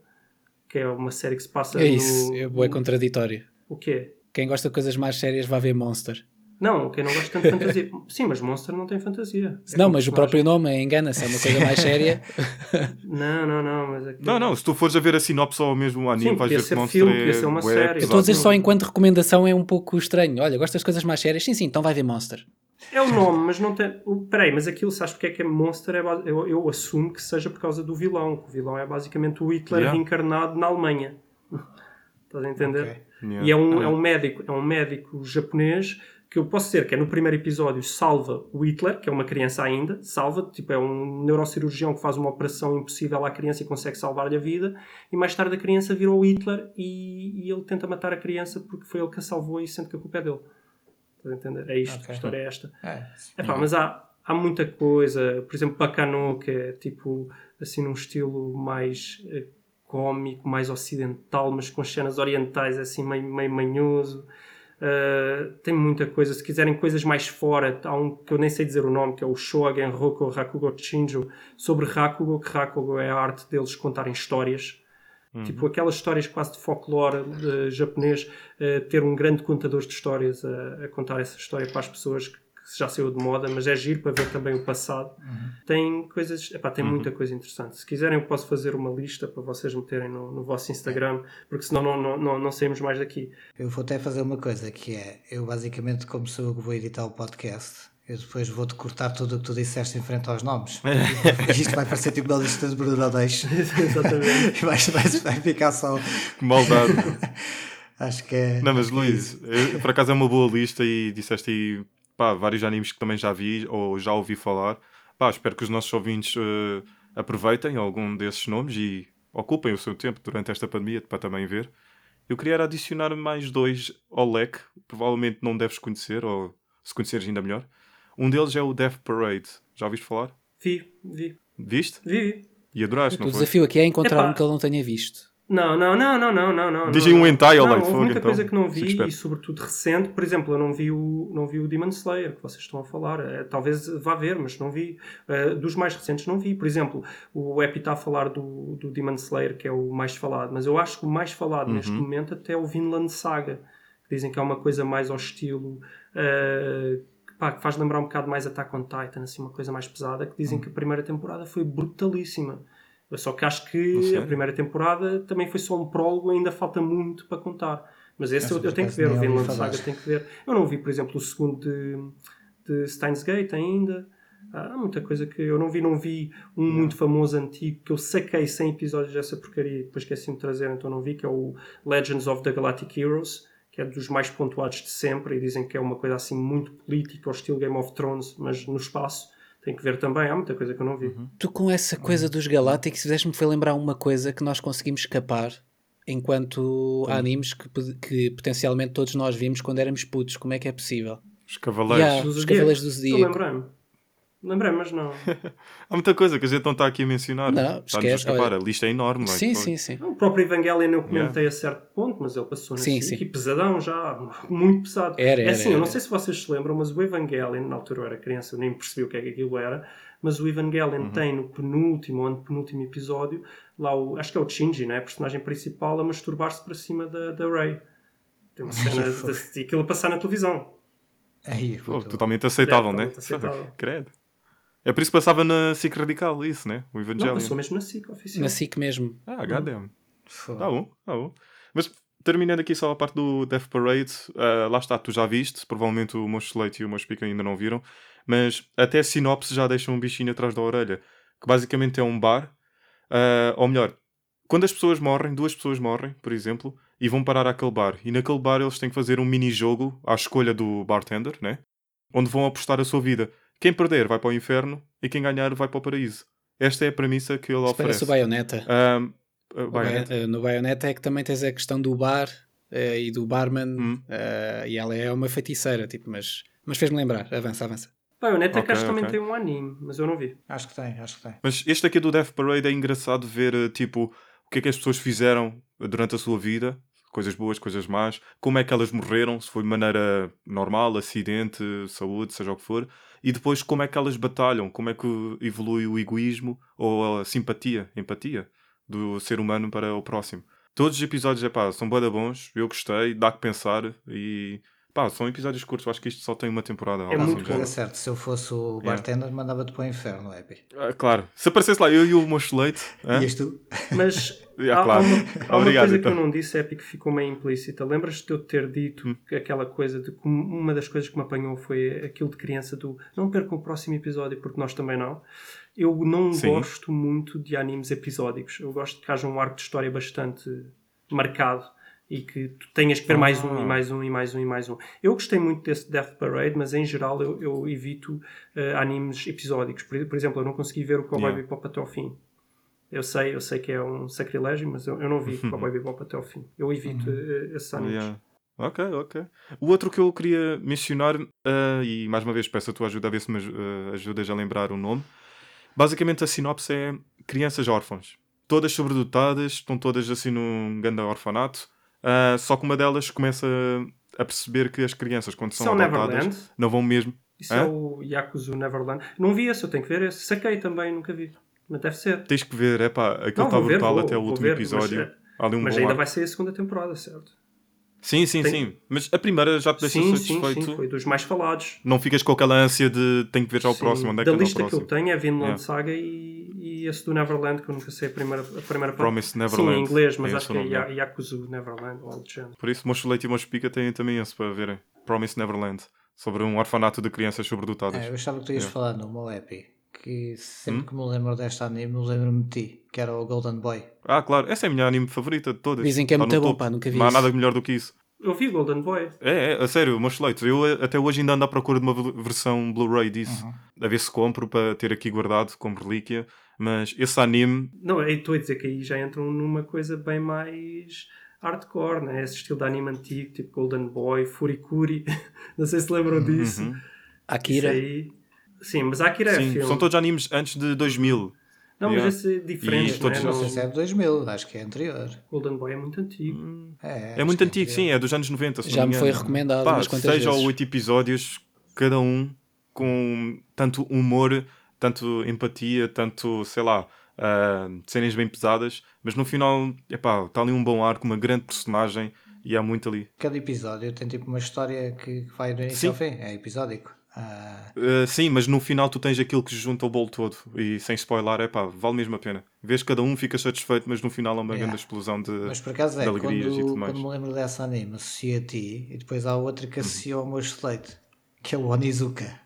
que é uma série que se passa É isso, no, é bué contraditório. O quê? Quem gosta de coisas mais sérias vai ver Monster. Não, quem não gosta tanto de fantasia. Sim, mas Monster não tem fantasia. É não, mas o próprio nome engana-se, é uma coisa mais séria. Não, não, não, mas aquilo- Não, não, se tu fores a ver a sinopse ou mesmo o anime, Sim, vais podia ver ser que Monster filme, é podia ser uma série. Eu estou a dizer só enquanto recomendação é um pouco estranho. Olha, gostas de coisas mais sérias? Sim, sim, então vai ver Monster. É o nome, mas não tem. o- Peraí, mas aquilo, sabes porque é que é Monster? É base- eu, eu assumo que seja por causa do vilão. que O vilão é basicamente o Hitler Yeah. reencarnado na Alemanha. Estás a entender? Ok. Yeah. E é um, Ah. é um médico, é um médico japonês que eu posso dizer que é no primeiro episódio salva o Hitler, que é uma criança ainda, salva, tipo é um neurocirurgião que faz uma operação impossível à criança e consegue salvar-lhe a vida, e mais tarde a criança virou o Hitler e, e ele tenta matar a criança porque foi ele que a salvou e sente que a culpa é dele. Estás a entender? É isto, Ok. a história é esta. É. Epá, mas há, há muita coisa, por exemplo, Bacano, que é tipo assim num estilo mais eh, cómico, mais ocidental, mas com cenas orientais assim meio, meio manhoso. Uh, tem muita coisa. Se quiserem coisas mais fora, há um que eu nem sei dizer o nome, que é o Shogen Roku Rakugo Shinjo, sobre Rakugo, que Rakugo é a arte deles contarem histórias. Tipo aquelas histórias quase de folclore eh, japonês, eh, ter um grande contador de histórias a, a contar essa história para as pessoas que já saiu de moda, mas é giro para ver também o passado. Tem coisas, epá, tem muita coisa interessante. Se quiserem, eu posso fazer uma lista para vocês meterem no, no vosso Instagram, porque senão não, não, não, não saímos mais daqui. Eu vou até fazer uma coisa que é, eu basicamente, como sou eu que vou editar o podcast, eu depois vou-te cortar tudo o que tu disseste em frente aos nomes. Isto vai parecer tipo uma lista de Bruno Exatamente. E vai, vai, ficar só. Que maldade. Acho que é. Não, mas Luís, por acaso é uma boa lista e disseste aí pá, vários animes que também já vi ou já ouvi falar. Pá, espero que os nossos ouvintes eh, aproveitem algum desses nomes e ocupem o seu tempo durante esta pandemia para também ver. Eu queria adicionar mais dois ao leque, provavelmente não deves conhecer, ou se conheceres ainda melhor. Um deles é o Death Parade. Já ouviste falar? Vi, vi, Viste? vi, vi. E adoraste, O não foi? desafio aqui é encontrar Epá. um que ele não tenha visto. Não, não, não, não, não, não, não. Diz não, aí um hentai ao leite, houve muita então. coisa que não vi e sobretudo recente. Por exemplo, eu não vi o, não vi o Demon Slayer, que vocês estão a falar. Eh, talvez vá ver, mas não vi. Eh, dos mais recentes não vi. Por exemplo, o Epi está a falar do, do Demon Slayer, que é o mais falado. Mas eu acho que o mais falado Uhum. neste momento até é o Vinland Saga. Que dizem que é uma coisa mais ao estilo... eh, pá, que faz lembrar um bocado mais Attack on Titan, assim, uma coisa mais pesada. Que dizem Uhum. que a primeira temporada foi brutalíssima. Só que acho que a primeira temporada também foi só um prólogo, ainda falta muito para contar. Mas esse eu, eu tenho que ver, o Vinland. Saga tenho que ver. Eu não vi, por exemplo, o segundo de, de Steins Gate ainda. Há muita coisa que eu não vi. Não vi um muito famoso antigo que eu saquei 100 episódios dessa porcaria e depois esqueci-me de trazer, então não vi, que é o Legends of the Galactic Heroes, que que é dos mais pontuados de sempre, e dizem que é uma coisa assim muito política, ao estilo Game of Thrones, mas no espaço. Tem que ver também, há muita coisa que eu não vi. Uhum. Tu com essa coisa dos Galácticos fizeste-me foi lembrar uma coisa que nós conseguimos escapar enquanto hum. animes que, que potencialmente todos nós vimos quando éramos putos. Como é que é possível? Os Cavaleiros. Yeah, os Cavaleiros do Zodíaco. Lembrei, mas não. Há muita coisa que a gente não está aqui a mencionar. Não, esquece. A, escapar. a lista é enorme. Sim, sim, sim. O próprio Evangelion eu comentei yeah. a certo ponto, mas ele passou na sim, sim. e pesadão já, muito pesado. Era, era, é assim, era, eu não sei se vocês se lembram, mas o Evangelion, na altura eu era criança, eu nem percebi o que é que aquilo era, mas o Evangelion uhum. tem no penúltimo ou penúltimo episódio, lá o, acho que é o Shinji, né? a personagem principal, a masturbar-se para cima da, da Rey. Tem uma cena de, de, aquilo a passar na televisão. Aí, oh, totalmente aceitável, é, né? Aceitável. Credo. É por isso que passava na SIC Radical, isso, né? O Evangelho. Não, passou mesmo na SIC, oficial. Na SIC mesmo. Ah, HDM. Tá bom, tá bom. Mas terminando aqui só a parte do Death Parade, uh, lá está, tu já viste, provavelmente o Mosh Slate e o Mosh Pica ainda não viram, mas até a sinopse já deixa um bichinho atrás da orelha, que basicamente é um bar, uh, ou melhor, quando as pessoas morrem, duas pessoas morrem, por exemplo, e vão parar àquele bar, e naquele bar eles têm que fazer um mini-jogo à escolha do bartender, né? Onde vão apostar a sua vida. Quem perder vai para o inferno e quem ganhar vai para o paraíso. Esta é a premissa que ele oferece. o Bayonetta. Um, uh, Bayonetta. Uh, no Bayonetta é que também tens a questão do bar uh, e do barman hum. uh, e ela é uma feiticeira, tipo, mas, mas fez-me lembrar. Avança, avança. Bayonetta okay, que acho que okay. também tem um anime, mas eu não vi. Acho que tem, acho que tem. Mas este aqui do Death Parade é engraçado ver, uh, tipo, o que é que as pessoas fizeram durante a sua vida coisas boas, coisas más, como é que elas morreram, se foi de maneira normal, acidente, saúde, seja o que for, e depois como é que elas batalham, como é que evolui o egoísmo ou a simpatia, empatia do ser humano para o próximo. Todos os episódios epá, são boa bons, eu gostei, dá que pensar e Pá, são episódios curtos, acho que isto só tem uma temporada. É muito bom. É certo, se eu fosse o bartender, yeah. mandava-te para o inferno, Epi. Ah, claro, se aparecesse lá eu e o mocho leite. Ias tu? Mas yeah, há, claro. há, uma, há uma coisa então. que eu não disse, Epi, que ficou meio implícita. Lembras-te de eu ter dito hum. aquela coisa de que uma das coisas que me apanhou foi aquilo de criança do não percam o próximo episódio, porque nós também não. Eu não Sim. gosto muito de animes episódicos. Eu gosto que haja um arco de história bastante marcado e que tu tenhas que ver mais um e ah. mais um e mais um e mais um. Eu gostei muito desse Death Parade, mas em geral eu, eu evito uh, animes episódicos. Por, por, exemplo, eu não consegui ver o Cowboy yeah. Bebop até ao fim. Eu sei, eu sei que é um sacrilégio, mas eu, eu não vi o Cowboy Bebop até ao fim. Eu evito uh, esses animes. Yeah. Ok, ok. O outro que eu queria mencionar, uh, e mais uma vez peço a tua ajuda a ver se me uh, ajudas a lembrar o nome. Basicamente a sinopse é crianças órfãs. Todas sobredotadas, estão todas assim num grande orfanato Uh, só que uma delas começa a perceber que as crianças, quando são Isso adotadas, Neverland? não vão mesmo. Isso Hã? é o Yakuza Neverland. Não vi esse, eu tenho que ver esse. Saquei também, nunca vi. Mas deve ser. Tens que ver, é pá, aquilo está brutal vou, até o último ver, episódio. Mas, um mas ainda vai ser a segunda temporada, certo? Sim, sim, Tem... sim. Mas a primeira já te deixou sim, satisfeito. Sim, sim, foi dos mais falados. Não ficas com aquela ânsia de tenho que ver já o sim. próximo. Onde é da que lista que eu tenho é Vinland yeah. Saga e, e esse do Neverland, que eu nunca sei a primeira, a primeira Promise Neverland. Sim, em inglês, mas é acho que é Yakuza Neverland ou algo do género. Por isso, Mocho Leite e Mocho Pica têm também esse para verem. Promise Neverland. Sobre um orfanato de crianças sobredotadas. É, eu achava que tu ias yeah. falar no Moepi que sempre hum? que me lembro desta anime, me lembro-me de ti, que era o Golden Boy. Ah, claro, essa é a minha anime favorita de todas. Dizem que é muito bom, pá, nunca vi Não há nada melhor do que isso. Eu vi Golden Boy. É, é, a sério, meus leitos. Eu até hoje ainda ando à procura de uma versão Blu-ray disso. Uhum. A ver se compro para ter aqui guardado como relíquia. Mas esse anime. Não, estou a dizer que aí já entram numa coisa bem mais hardcore, né? Esse estilo de anime antigo, tipo Golden Boy, Furikuri. Não sei se lembram disso. Uhum. Akira. Aí... Sim, mas Akira é Sim, é filme. São todos animes antes de 2000. Não, yeah. mas esse é diferente. E todos não, é? não sei se é de 2000, acho que é anterior. Golden Boy é muito antigo. Hum. É, é muito é antigo, sim, é dos anos 90. Já me foi recomendado. Pá, seis ou oito episódios, cada um com tanto humor, tanto empatia, tanto, sei lá, uh, cenas bem pesadas, mas no final, epá, está ali um bom arco, uma grande personagem e há muito ali. Cada episódio tem tipo uma história que vai do início ao fim, é episódico. Uh, sim, mas no final tu tens aquilo que junta o bolo todo e sem spoiler, é pá, vale mesmo a pena. Vês cada um, fica satisfeito, mas no final é uma yeah. grande explosão de, mas por acaso é, alegrias quando, e tudo mais. Quando me lembro dessa anime, associa a ti e depois há outra que associa ao meu excelente, que é o Onizuka.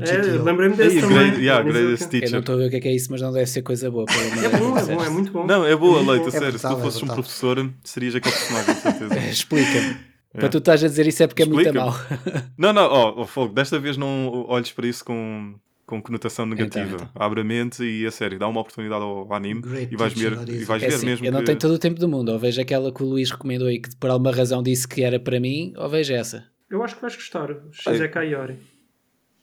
É, lembrei-me desse também. Great, yeah, greatest Eu não estou a ver o que é, que é isso, mas não deve ser coisa boa. é bom, é bom, é muito bom. Não, é boa, Leite, a é sério. Brutal, Se tu fosses é um professor, serias aquele personagem, com certeza. Explica-me. Para tu estás a dizer isso é porque é muito mau. Não, não, ó, ó, Fogo, desta vez não olhes para isso com, com conotação negativa. Então, Abre a mente e a sério, dá uma oportunidade ao anime Great e vais ver, e vais É ver assim, mesmo eu não que... tenho todo o tempo do mundo. Ou vejo aquela que o Luís recomendou aí que por alguma razão disse que era para mim, ou vejo essa. Eu acho que vais gostar. Shizekai Yori.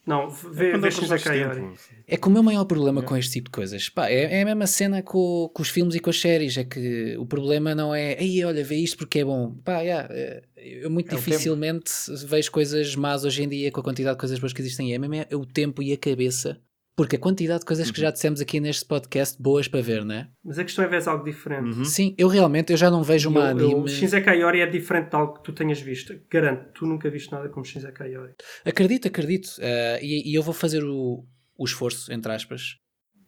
Não, vê, Quando vê Shizekai Yori. tempo. É que o meu maior problema com este tipo de coisas pá, é, é a mesma cena com, com os filmes e com as séries. É que o problema não é, ei, olha, vê isto porque é bom. Pá, yeah, é, eu muito É dificilmente vejo coisas más hoje em dia com a quantidade de coisas boas que existem. É mesmo é o tempo e a cabeça. Porque a quantidade de coisas que já dissemos aqui neste podcast boas para ver, não é? Mas a questão é ver algo diferente. Uhum. Sim, eu realmente eu já não vejo uma Eu- eu- anime. Shinsekai Yori é diferente de algo que tu tenhas visto. Garanto, tu nunca viste nada como Shinsekai Yori. Acredito, acredito. Ah, e, e eu vou fazer o, o esforço, entre aspas,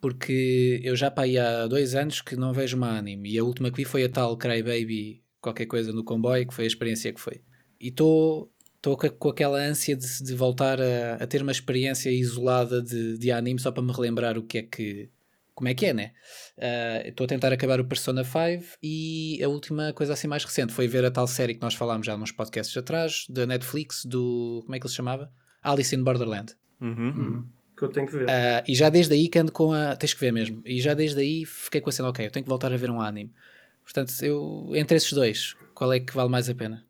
porque eu já para aí há dois anos que não vejo uma anime. E a última que vi foi a tal Cry Baby, qualquer coisa no comboio, que foi a experiência que foi. E estou com, com aquela ânsia de, de voltar a, a ter uma experiência isolada de, de anime só para me relembrar o que é que. Como é que é, né? Ah, Estou a tentar acabar o Persona 5 e a última coisa assim mais recente foi ver a tal série que nós falámos já nos podcasts atrás, da Netflix, do. Como é que ele se chamava? Alice in Borderland. Uhum. Que eu tenho que ver. Ah, e já desde aí que ando com a. Tens que ver mesmo. E já desde aí fiquei com a cena, ok, eu tenho que voltar a ver um anime. Portanto, eu, entre esses dois, qual é que vale mais a pena?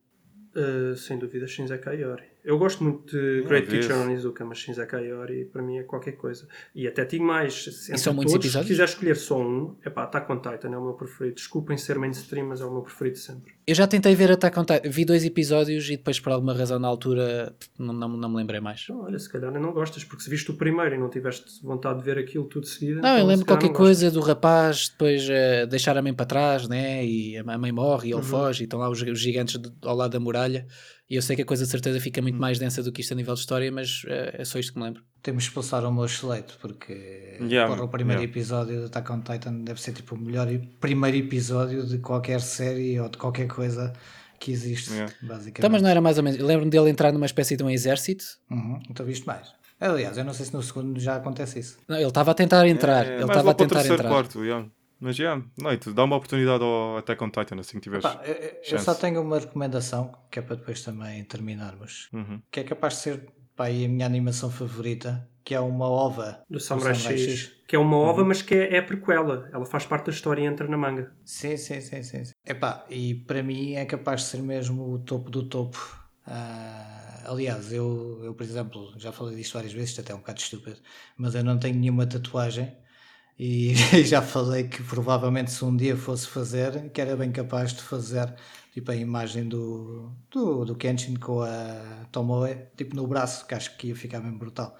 Uh, sem dúvida, Shinsekai Yori. Eu gosto muito de Great vez. Teacher Onizuka, mas Shinsekai Yori para mim é qualquer coisa. E até digo mais, entre são muitos todos, episódios? se quiser escolher só um, é pá, Attack on Titan é o meu preferido. Desculpem ser mainstream, mas é o meu preferido sempre. Eu já tentei ver Attack on Titan, vi dois episódios e depois, por alguma razão, na altura, não, não, não me lembrei mais. Então, olha, se calhar não gostas, porque se viste o primeiro e não tiveste vontade de ver aquilo tudo de seguida. Não, eu então, lembro se calhar qualquer coisa do rapaz depois eh, deixar a mãe para trás, né? E a mãe morre e ele Uhum. foge e estão lá os, os gigantes do- ao lado da muralha. E eu sei que a coisa de certeza fica muito mais densa do que isto a nível de história, mas eh, é só isto que me lembro. Temos de expulsar o meu cheleito, porque Yeah, porra, o primeiro yeah. episódio de Attack on Titan deve ser tipo o melhor primeiro episódio de qualquer série ou de qualquer coisa que existe, Yeah. basicamente. Então, mas não era mais ou menos. Eu lembro-me dele entrar numa espécie de um exército. Uhum, então viste mais. Aliás, eu não sei se no segundo já acontece isso. Não, ele estava a tentar entrar. É, ele mais estava a para tentar entrar. quarto, yeah. Mas, yeah, noite, dá uma oportunidade ao Attack on Titan assim que tiveres. Eu, eu- só tenho uma recomendação, que é para depois também terminarmos, Uhum. que é capaz de ser pá, a minha animação favorita, que é uma ova Do Samurai Samurai X, X. que é uma Uhum. ova, mas que é, é a prequela. Ela faz parte da história e entra na manga. Sim, sim, sim, sim. sim. Epá, e para mim é capaz de ser mesmo o topo do topo. Ah, aliás, eu, eu, por exemplo, já falei disto várias vezes, isto até é um bocado estúpido, mas eu não tenho nenhuma tatuagem e já falei que provavelmente se um dia fosse fazer, que era bem capaz de fazer tipo a imagem do, do, do Kenshin com a Tomoe, tipo no braço, que acho que ia ficar bem brutal.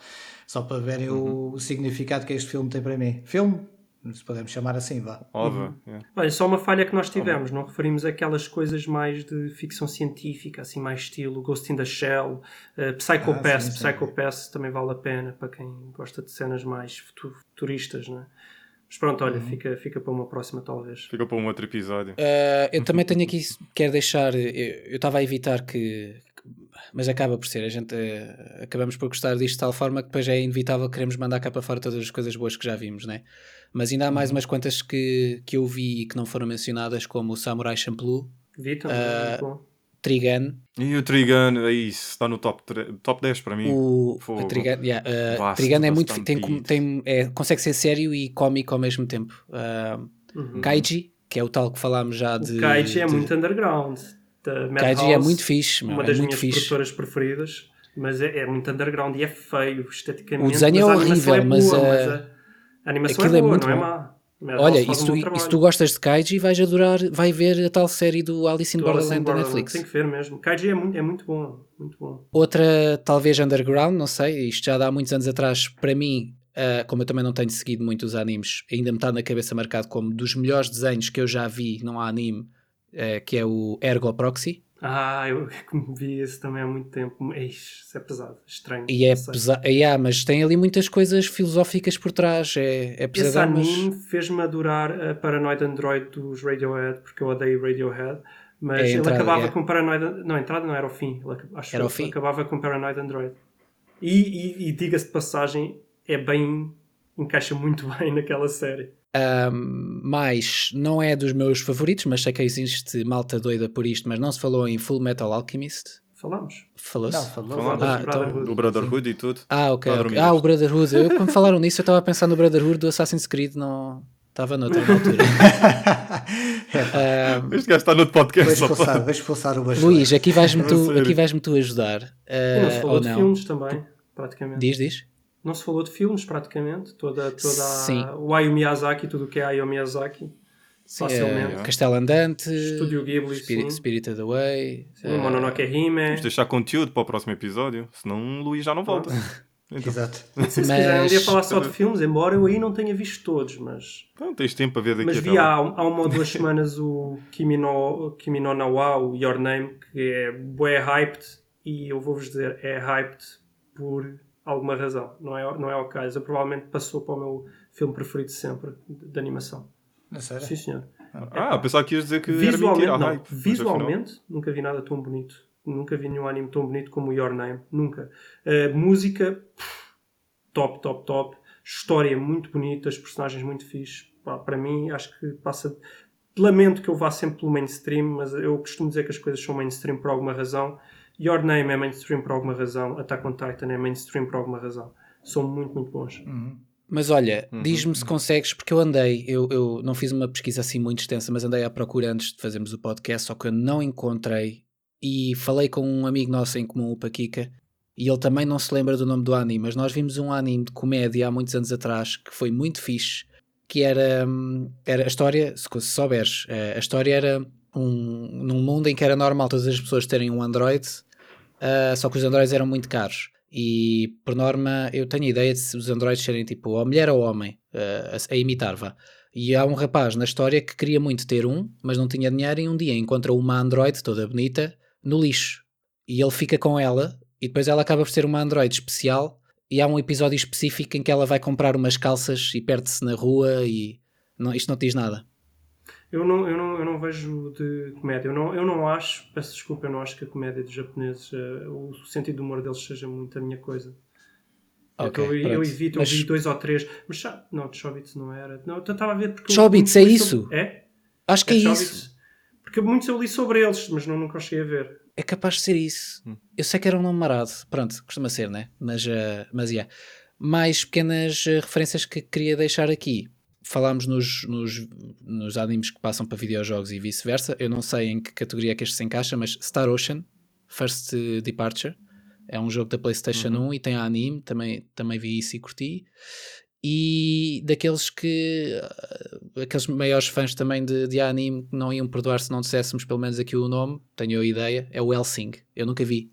Só para verem o significado que este filme tem para mim. Filme, se podemos chamar assim, vá. Ova, yeah. Olha, só uma falha que nós tivemos, não referimos aquelas coisas mais de ficção científica, assim mais estilo Ghost in the Shell, uh, Psycho Ah, Pass, sim, sim. Psycho Pass também vale a pena para quem gosta de cenas mais futu- futuristas, não é? Mas pronto, olha, fica, fica para uma próxima talvez. Fica para um outro episódio. Uh, eu também tenho aqui, quero deixar, eu estava a evitar que, mas acaba por ser, a gente eh, acabamos por gostar disto de tal forma que depois é inevitável que queremos mandar cá para fora todas as coisas boas que já vimos, né? Mas ainda há mais umas quantas que, que eu vi e que não foram mencionadas, como o Samurai Champloo, Vi também, Ah, muito bom. Trigun, E o Trigun, é isso, está no top, top 10 para mim. o Fogo. Trigun, yeah, uh, Vasto, Trigun é muito, tem, tem, é, consegue ser sério e cómico ao mesmo tempo. Uh, Uhum. Kaiji, que é o tal que falámos já de. O Kaiji é de- muito underground. Da Kaiji é muito fixe, meu, uma é das muito minhas fixe. produtoras preferidas, mas é, é muito underground e é feio esteticamente. O desenho é mas horrível, é mas, boa, eh, mas a, a animação aquilo é é boa, muito não é bom. má. Madhouse Olha, e se, tu, e se tu gostas de Kaiji, vais adorar, vai ver a tal série do Alice in Do Alice in Borderland da Borderland, Netflix. Tem que ver mesmo. Kaiji é muito, é muito bom. Muito bom. Outra, talvez underground, não sei, isto já dá muitos anos atrás, para mim, ah, como eu também não tenho seguido muito os animes, ainda me está na cabeça marcado como dos melhores desenhos que eu já vi, não há anime, ah, que é o Ergo Proxy. Ah, eu vi esse também há muito tempo. Eish, isso é pesado, estranho. E é pesado, yeah, mas tem ali muitas coisas filosóficas por trás, é, é Esse pesadão, mas... anime fez-me adorar a Paranoid Android dos Radiohead, porque eu odeio Radiohead. Mas É ele entrada, acabava é. com Paranoid. Não, a entrada não era o fim. Ele, acho Era o fim. acabava com Paranoid Android. E, e, e diga-se de passagem, é bem. encaixa muito bem naquela série. Um, mas não é dos meus favoritos, mas sei que existe malta doida por isto, mas não se falou em Full Metal Alchemist. Falamos. Falou-se? Não, falou. Falamos. Ah, do então- Brotherhood. O Brotherhood e tudo. Ah, ok. Lá ok. dormidas. Ah, o Brotherhood. Eu, quando falaram nisso, eu estava a pensar no Brotherhood do Assassin's Creed, não. Estava noutra na altura. Ah, Este gajo está no podcast. Vou expulsar, vou expulsar o bastão. Luís, aqui vais-me A tu, aqui vais-me tu ajudar. E não falou ou não? filmes também, praticamente. Diz, diz. Não se falou de filmes, praticamente. Toda, toda a- o Hayao Miyazaki, tudo o que é Hayao Miyazaki. Sim, Facilmente. ah, Castelo Andante, Estúdio Ghibli, Spirit, sim. Spirited Away. Sim, ah, Mononoke Hime. Vamos deixar conteúdo para o próximo episódio, senão o Luís já não volta. Então, Exato. Se quiserem um dia mas- falar só de filmes, embora eu aí não tenha visto todos, mas, então, tens tempo para ver daqui mas vi há, há uma ou duas semanas o Kimi no, Kimi no Nawa, o Your Name, que é bué hyped e eu vou-vos dizer, é hyped por alguma razão. Não é, não é o caso. Eu provavelmente passou para o meu filme preferido de sempre, de, de animação. Não sei. Sim, senhor. Ah, pensava que ias dizer que era Visualmente, mentira. a não. hype, mas afinal- Visualmente, nunca vi nada tão bonito. Nunca vi nenhum anime tão bonito como Your Name. Nunca. Uh, música, pff, top, top, top. História muito bonita, os personagens muito fixes. Para mim, acho que passa. Lamento que eu vá sempre pelo mainstream, mas eu costumo dizer que as coisas são mainstream por alguma razão. Your Name é mainstream por alguma razão. Attack on Titan é mainstream por alguma razão. São muito, muito bons. Uhum. Mas olha, Uhum. diz-me se consegues, porque eu andei, eu, eu não fiz uma pesquisa assim muito extensa, mas andei à procura antes de fazermos o podcast, só que eu não encontrei. E falei com um amigo nosso em comum, o Paquica, e ele também não se lembra do nome do anime, mas nós vimos um anime de comédia há muitos anos atrás que foi muito fixe, que era, hum, era a história, se se souberes, eh, a história era um, num mundo em que era normal todas as pessoas terem um Android, ah, só que os Androids eram muito caros. E por norma eu tenho a ideia de os androides serem tipo ou mulher ou homem ah, a, a imitar, vá. E há um rapaz na história que queria muito ter um, mas não tinha dinheiro e um dia encontra uma android toda bonita no lixo. E ele fica com ela e depois ela acaba por ser uma android especial e há um episódio específico em que ela vai comprar umas calças e perde-se na rua e não, isto não diz nada. Eu não, eu não, eu não vejo de comédia. Eu não, eu não acho, peço desculpa, eu não acho que a comédia dos japoneses, eh, o sentido do humor deles seja muito a minha coisa. Ok, eu, evito, Mas- eu vi dois ou três. Mas já, não, de Chobits não era. Não, eu estava a ver porque. Chobits, é isso? sobre- É? Acho que é, é isso. Porque muitos eu li sobre eles, mas não, nunca cheguei a ver. É capaz de ser isso. Hum. Eu sei que era um nome marado. Pronto, costuma ser, né? Mas, uh, mas yeah. Mais pequenas uh, referências que queria deixar aqui. Falámos nos, nos, nos animes que passam para videojogos e vice-versa. Eu não sei em que categoria é que este se encaixa, mas Star Ocean, First Departure, é um jogo da PlayStation Uhum. 1 e tem anime. Também, também vi isso e curti. E daqueles que uh, aqueles maiores fãs também de, de anime que não iam perdoar se não disséssemos pelo menos aqui o nome, tenho a ideia, é o Helsing. Eu nunca vi,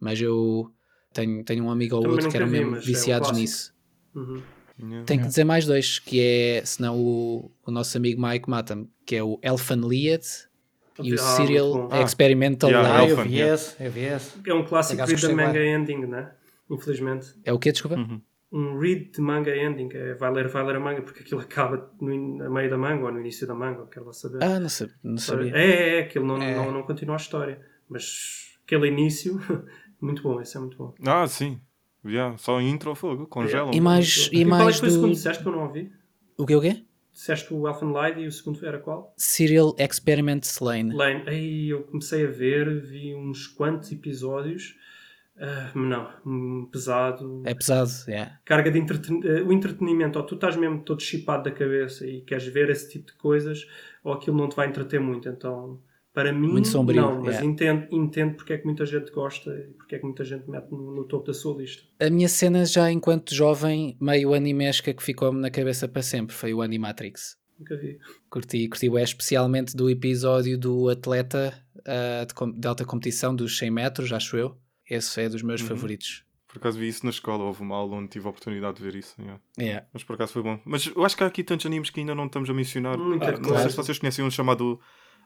mas eu tenho, tenho um amigo ou outro que eram mesmo mas é um viciados nisso. Uhum. Yeah. Tenho que dizer mais dois, que é, senão o, o nosso amigo Mike mata-me, que é o Elfan Lied e o Ah, Serial bom. Ah. Experimental Yeah, Ah, Live. eu Elfan, vi yeah. esse, eu vi esse. É um clássico read the manga ending, né? Infelizmente. É o quê, desculpa? Uhum. Um read de manga ending. É, vai ler, vai ler a manga porque aquilo acaba no, a meio da manga ou no início da manga, quero lá saber. Ah, não, sei, não sabia. É, é, é, aquilo não, É. Não, não continua a história. Mas aquele início, muito bom, esse é muito bom. Ah, sim. Yeah, só intro ao fogo, congelam. E mais, e qual é mais que foi o segundo do... que disseste que eu não ouvi? O que o quê? Disseste o Elfen Light e o segundo era qual? Serial Experiment Lane. Lane. Aí eu comecei a ver, vi uns quantos episódios. Ah, não, hum, pesado. É pesado, yeah. Carga de entreten... eh, o entretenimento, ou tu estás mesmo todo chipado da cabeça e queres ver esse tipo de coisas, ou aquilo não te vai entreter muito. Então, para mim, Muito sombrio, não, mas yeah. entendo, entendo porque é que muita gente gosta e porque é que muita gente mete no, no topo da sua lista. A minha cena já enquanto jovem, meio animesca que ficou-me na cabeça para sempre, foi o Animatrix. Nunca vi. Curti, curti é especialmente do episódio do atleta ah, de, de alta competição dos 100 metros, acho eu. Esse é dos meus Uhum. favoritos. Por acaso vi isso na escola, houve uma aula onde tive a oportunidade de ver isso. yeah. Yeah. Mas por acaso foi bom. Mas eu acho que há aqui tantos animes que ainda não estamos a mencionar. Muito não claro. sei se vocês conhecem um chamado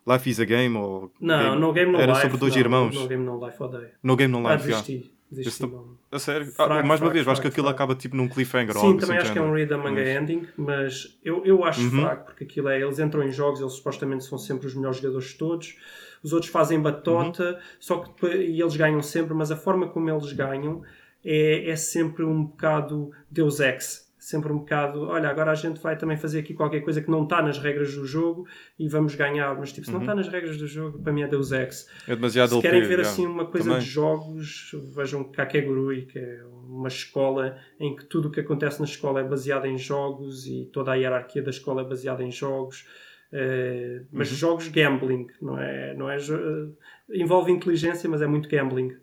Life is a Game ou. Não, Game- no Game No Era Life. sobre dois não, irmãos. No Game No Life odeio. No Game No Ah, Life, yeah. desisti. desisti não. A sério? Fraco, ah, mais uma fraco, vez, eu acho que fraco, aquilo fraco. acaba tipo num cliffhanger ou Sim, algo também assim acho que é um read a manga Mas- ending, mas eu, eu acho Uhum. fraco, porque aquilo é, eles entram em jogos, eles supostamente são sempre os melhores jogadores de todos, os outros fazem batota, Uhum. só que e eles ganham sempre, mas a forma como eles ganham é, é sempre um bocado Deus Ex. Sempre um bocado, olha, agora a gente vai também fazer aqui qualquer coisa que não está nas regras do jogo e vamos ganhar, mas tipo, se não está nas regras do jogo, para mim é Deus Ex. É demasiado Se querem ver já. assim uma coisa Também. de jogos, vejam Kakegurui, que é uma escola em que tudo o que acontece na escola é baseado em jogos e toda a hierarquia da escola é baseada em jogos. Eh, mas Uhum. jogos gambling, não é? Não é eh, envolve inteligência, mas é muito gambling.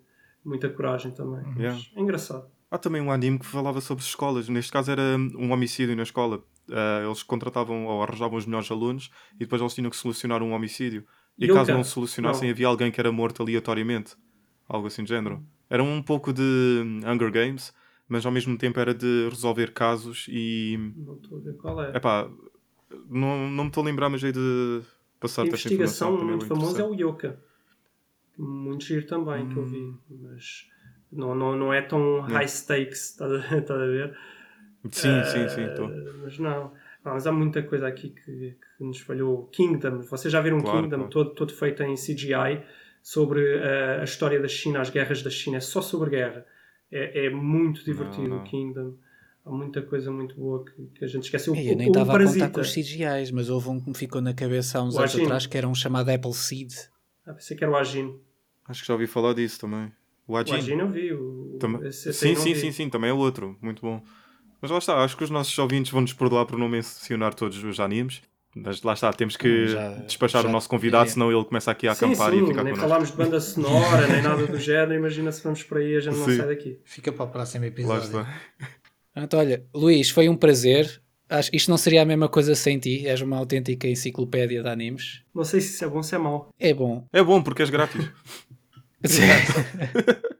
Muita coragem também. Yeah. É engraçado. Há também um anime que falava sobre escolas. Neste caso era um homicídio na escola. Ah, eles contratavam ou arranjavam os melhores alunos e depois eles tinham que solucionar um homicídio. E Yoga. caso não solucionassem, Não. havia alguém que era morto aleatoriamente. Algo assim de género. Era um pouco de hum, Hunger Games, mas ao mesmo tempo era de resolver casos e. Não estou a ver qual é. Epá, não, não me estou a lembrar, mas hei de passar A investigação também muito é famoso é o Yoka. Muito giro também que eu Hum. vi. Mas não, não, não é tão high stakes, estás a, estás a ver? Sim, sim, sim. estou. Eh, Mas não. Ah, mas há muita coisa aqui que, que nos falhou. Kingdom, vocês já viram Claro, Kingdom claro. Todo, todo feito em CGI sobre eh, a história da China, as guerras da China, é só sobre guerra. É, é muito divertido não. o Kingdom. Há muita coisa muito boa que, que a gente esqueceu. Eu O- nem estava a contar com os CGIs, mas houve um que me ficou na cabeça há uns O anos Agino. atrás que era um chamado Apple Seed. Ah, pensei que era o Agino. Acho que já ouvi falar disso também. O Ajin. Eu vi. O, esse Sim, sim, vi. sim, sim, também é outro. Muito bom. Mas lá está, acho que os nossos ouvintes vão nos perdoar por não mencionar todos os animes. Mas lá está, temos que Já- despachar já- o nosso convidado, é. senão ele começa aqui a Sim, acampar sim, e a ficar nem connosco. falámos de banda sonora, nem nada do género. Imagina se vamos por aí e a gente não Sim. sai daqui. Fica para o próximo Lá episódio. está. Então, olha, Luís, foi um prazer. Acho, isto não seria a mesma coisa sem ti. És uma autêntica enciclopédia de animes. Não sei se isso é bom ou se é mau. É bom. É bom porque és grátis.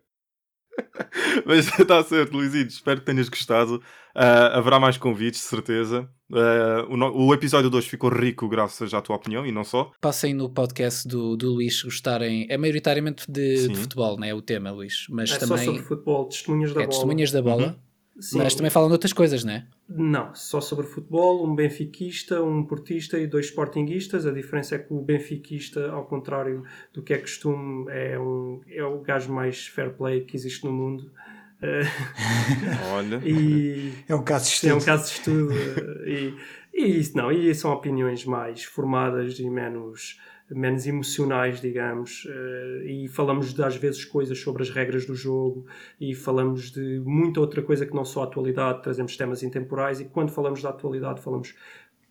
Mas está certo, Luizinho. Espero que tenhas gostado. Ah, haverá mais convites, de certeza. Ah, o, no- o episódio 2 ficou rico graças à tua opinião e não só. Passem no podcast do, do Luís gostarem. É maioritariamente de, de futebol, não é? O tema, Luís. Mas é só também sobre futebol, testemunhas da é bola. testemunhas da bola. Sim. Mas também falam de outras coisas, não é? Não, só sobre futebol, um benfiquista, um portista e dois sportinguistas. A diferença é que o benfiquista, ao contrário do que é costume, é, um, é o gajo mais fair play que existe no mundo. Olha. e É um caso de é um estudo. caso de estudo. eh, e, e isso não, e são opiniões mais formadas e menos, menos emocionais, digamos. eh, e falamos de, às vezes coisas sobre as regras do jogo e falamos de muita outra coisa que não só a atualidade, trazemos temas intemporais e quando falamos da atualidade falamos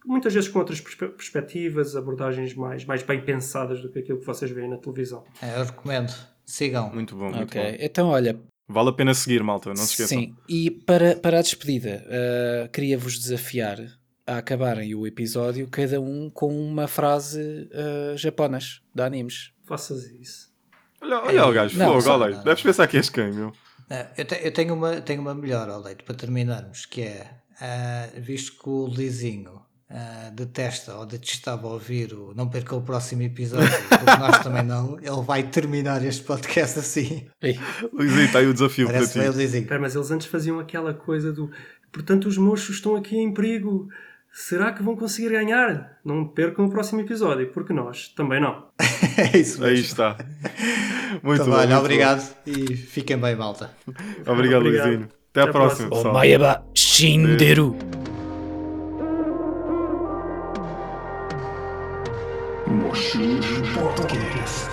muitas vezes com outras perspe- perspectivas, abordagens mais, mais bem pensadas do que aquilo que vocês veem na televisão. É, eu recomendo. Sigam. Muito bom, muito ok. bom. Então, olha, Vale a pena seguir, malta, não se esqueçam. Sim, e para, para a despedida, uh, queria-vos desafiar a acabarem o episódio, cada um com uma frase uh, japonas, de animes. Faças isso. Olha, olha o gajo, Não, fogo, olha. Deves pensar que és quem, meu? É, eu, te- eu tenho, uma, tenho uma melhor, Oleito, para terminarmos, que é, ah, visto que o Lizinho ah, detesta ou detestava ouvir o Não Perca o Próximo Episódio, porque nós também não, ele vai terminar este podcast assim. Ei, Luizinho, está aí o desafio para Parece ti. bem o Lizinho. Espera, mas eles antes faziam aquela coisa do portanto os mochos estão aqui em perigo. Será que vão conseguir ganhar? Não percam o próximo episódio, porque nós também não. é isso Aí mesmo. está. Muito Então, bom. olha, muito obrigado e fiquem bem, malta. bom. Obrigado, Obrigado. Luizinho. Até à Até a próxima, próxima. pessoal. Omayaba Shinderu. Moshi Podcast.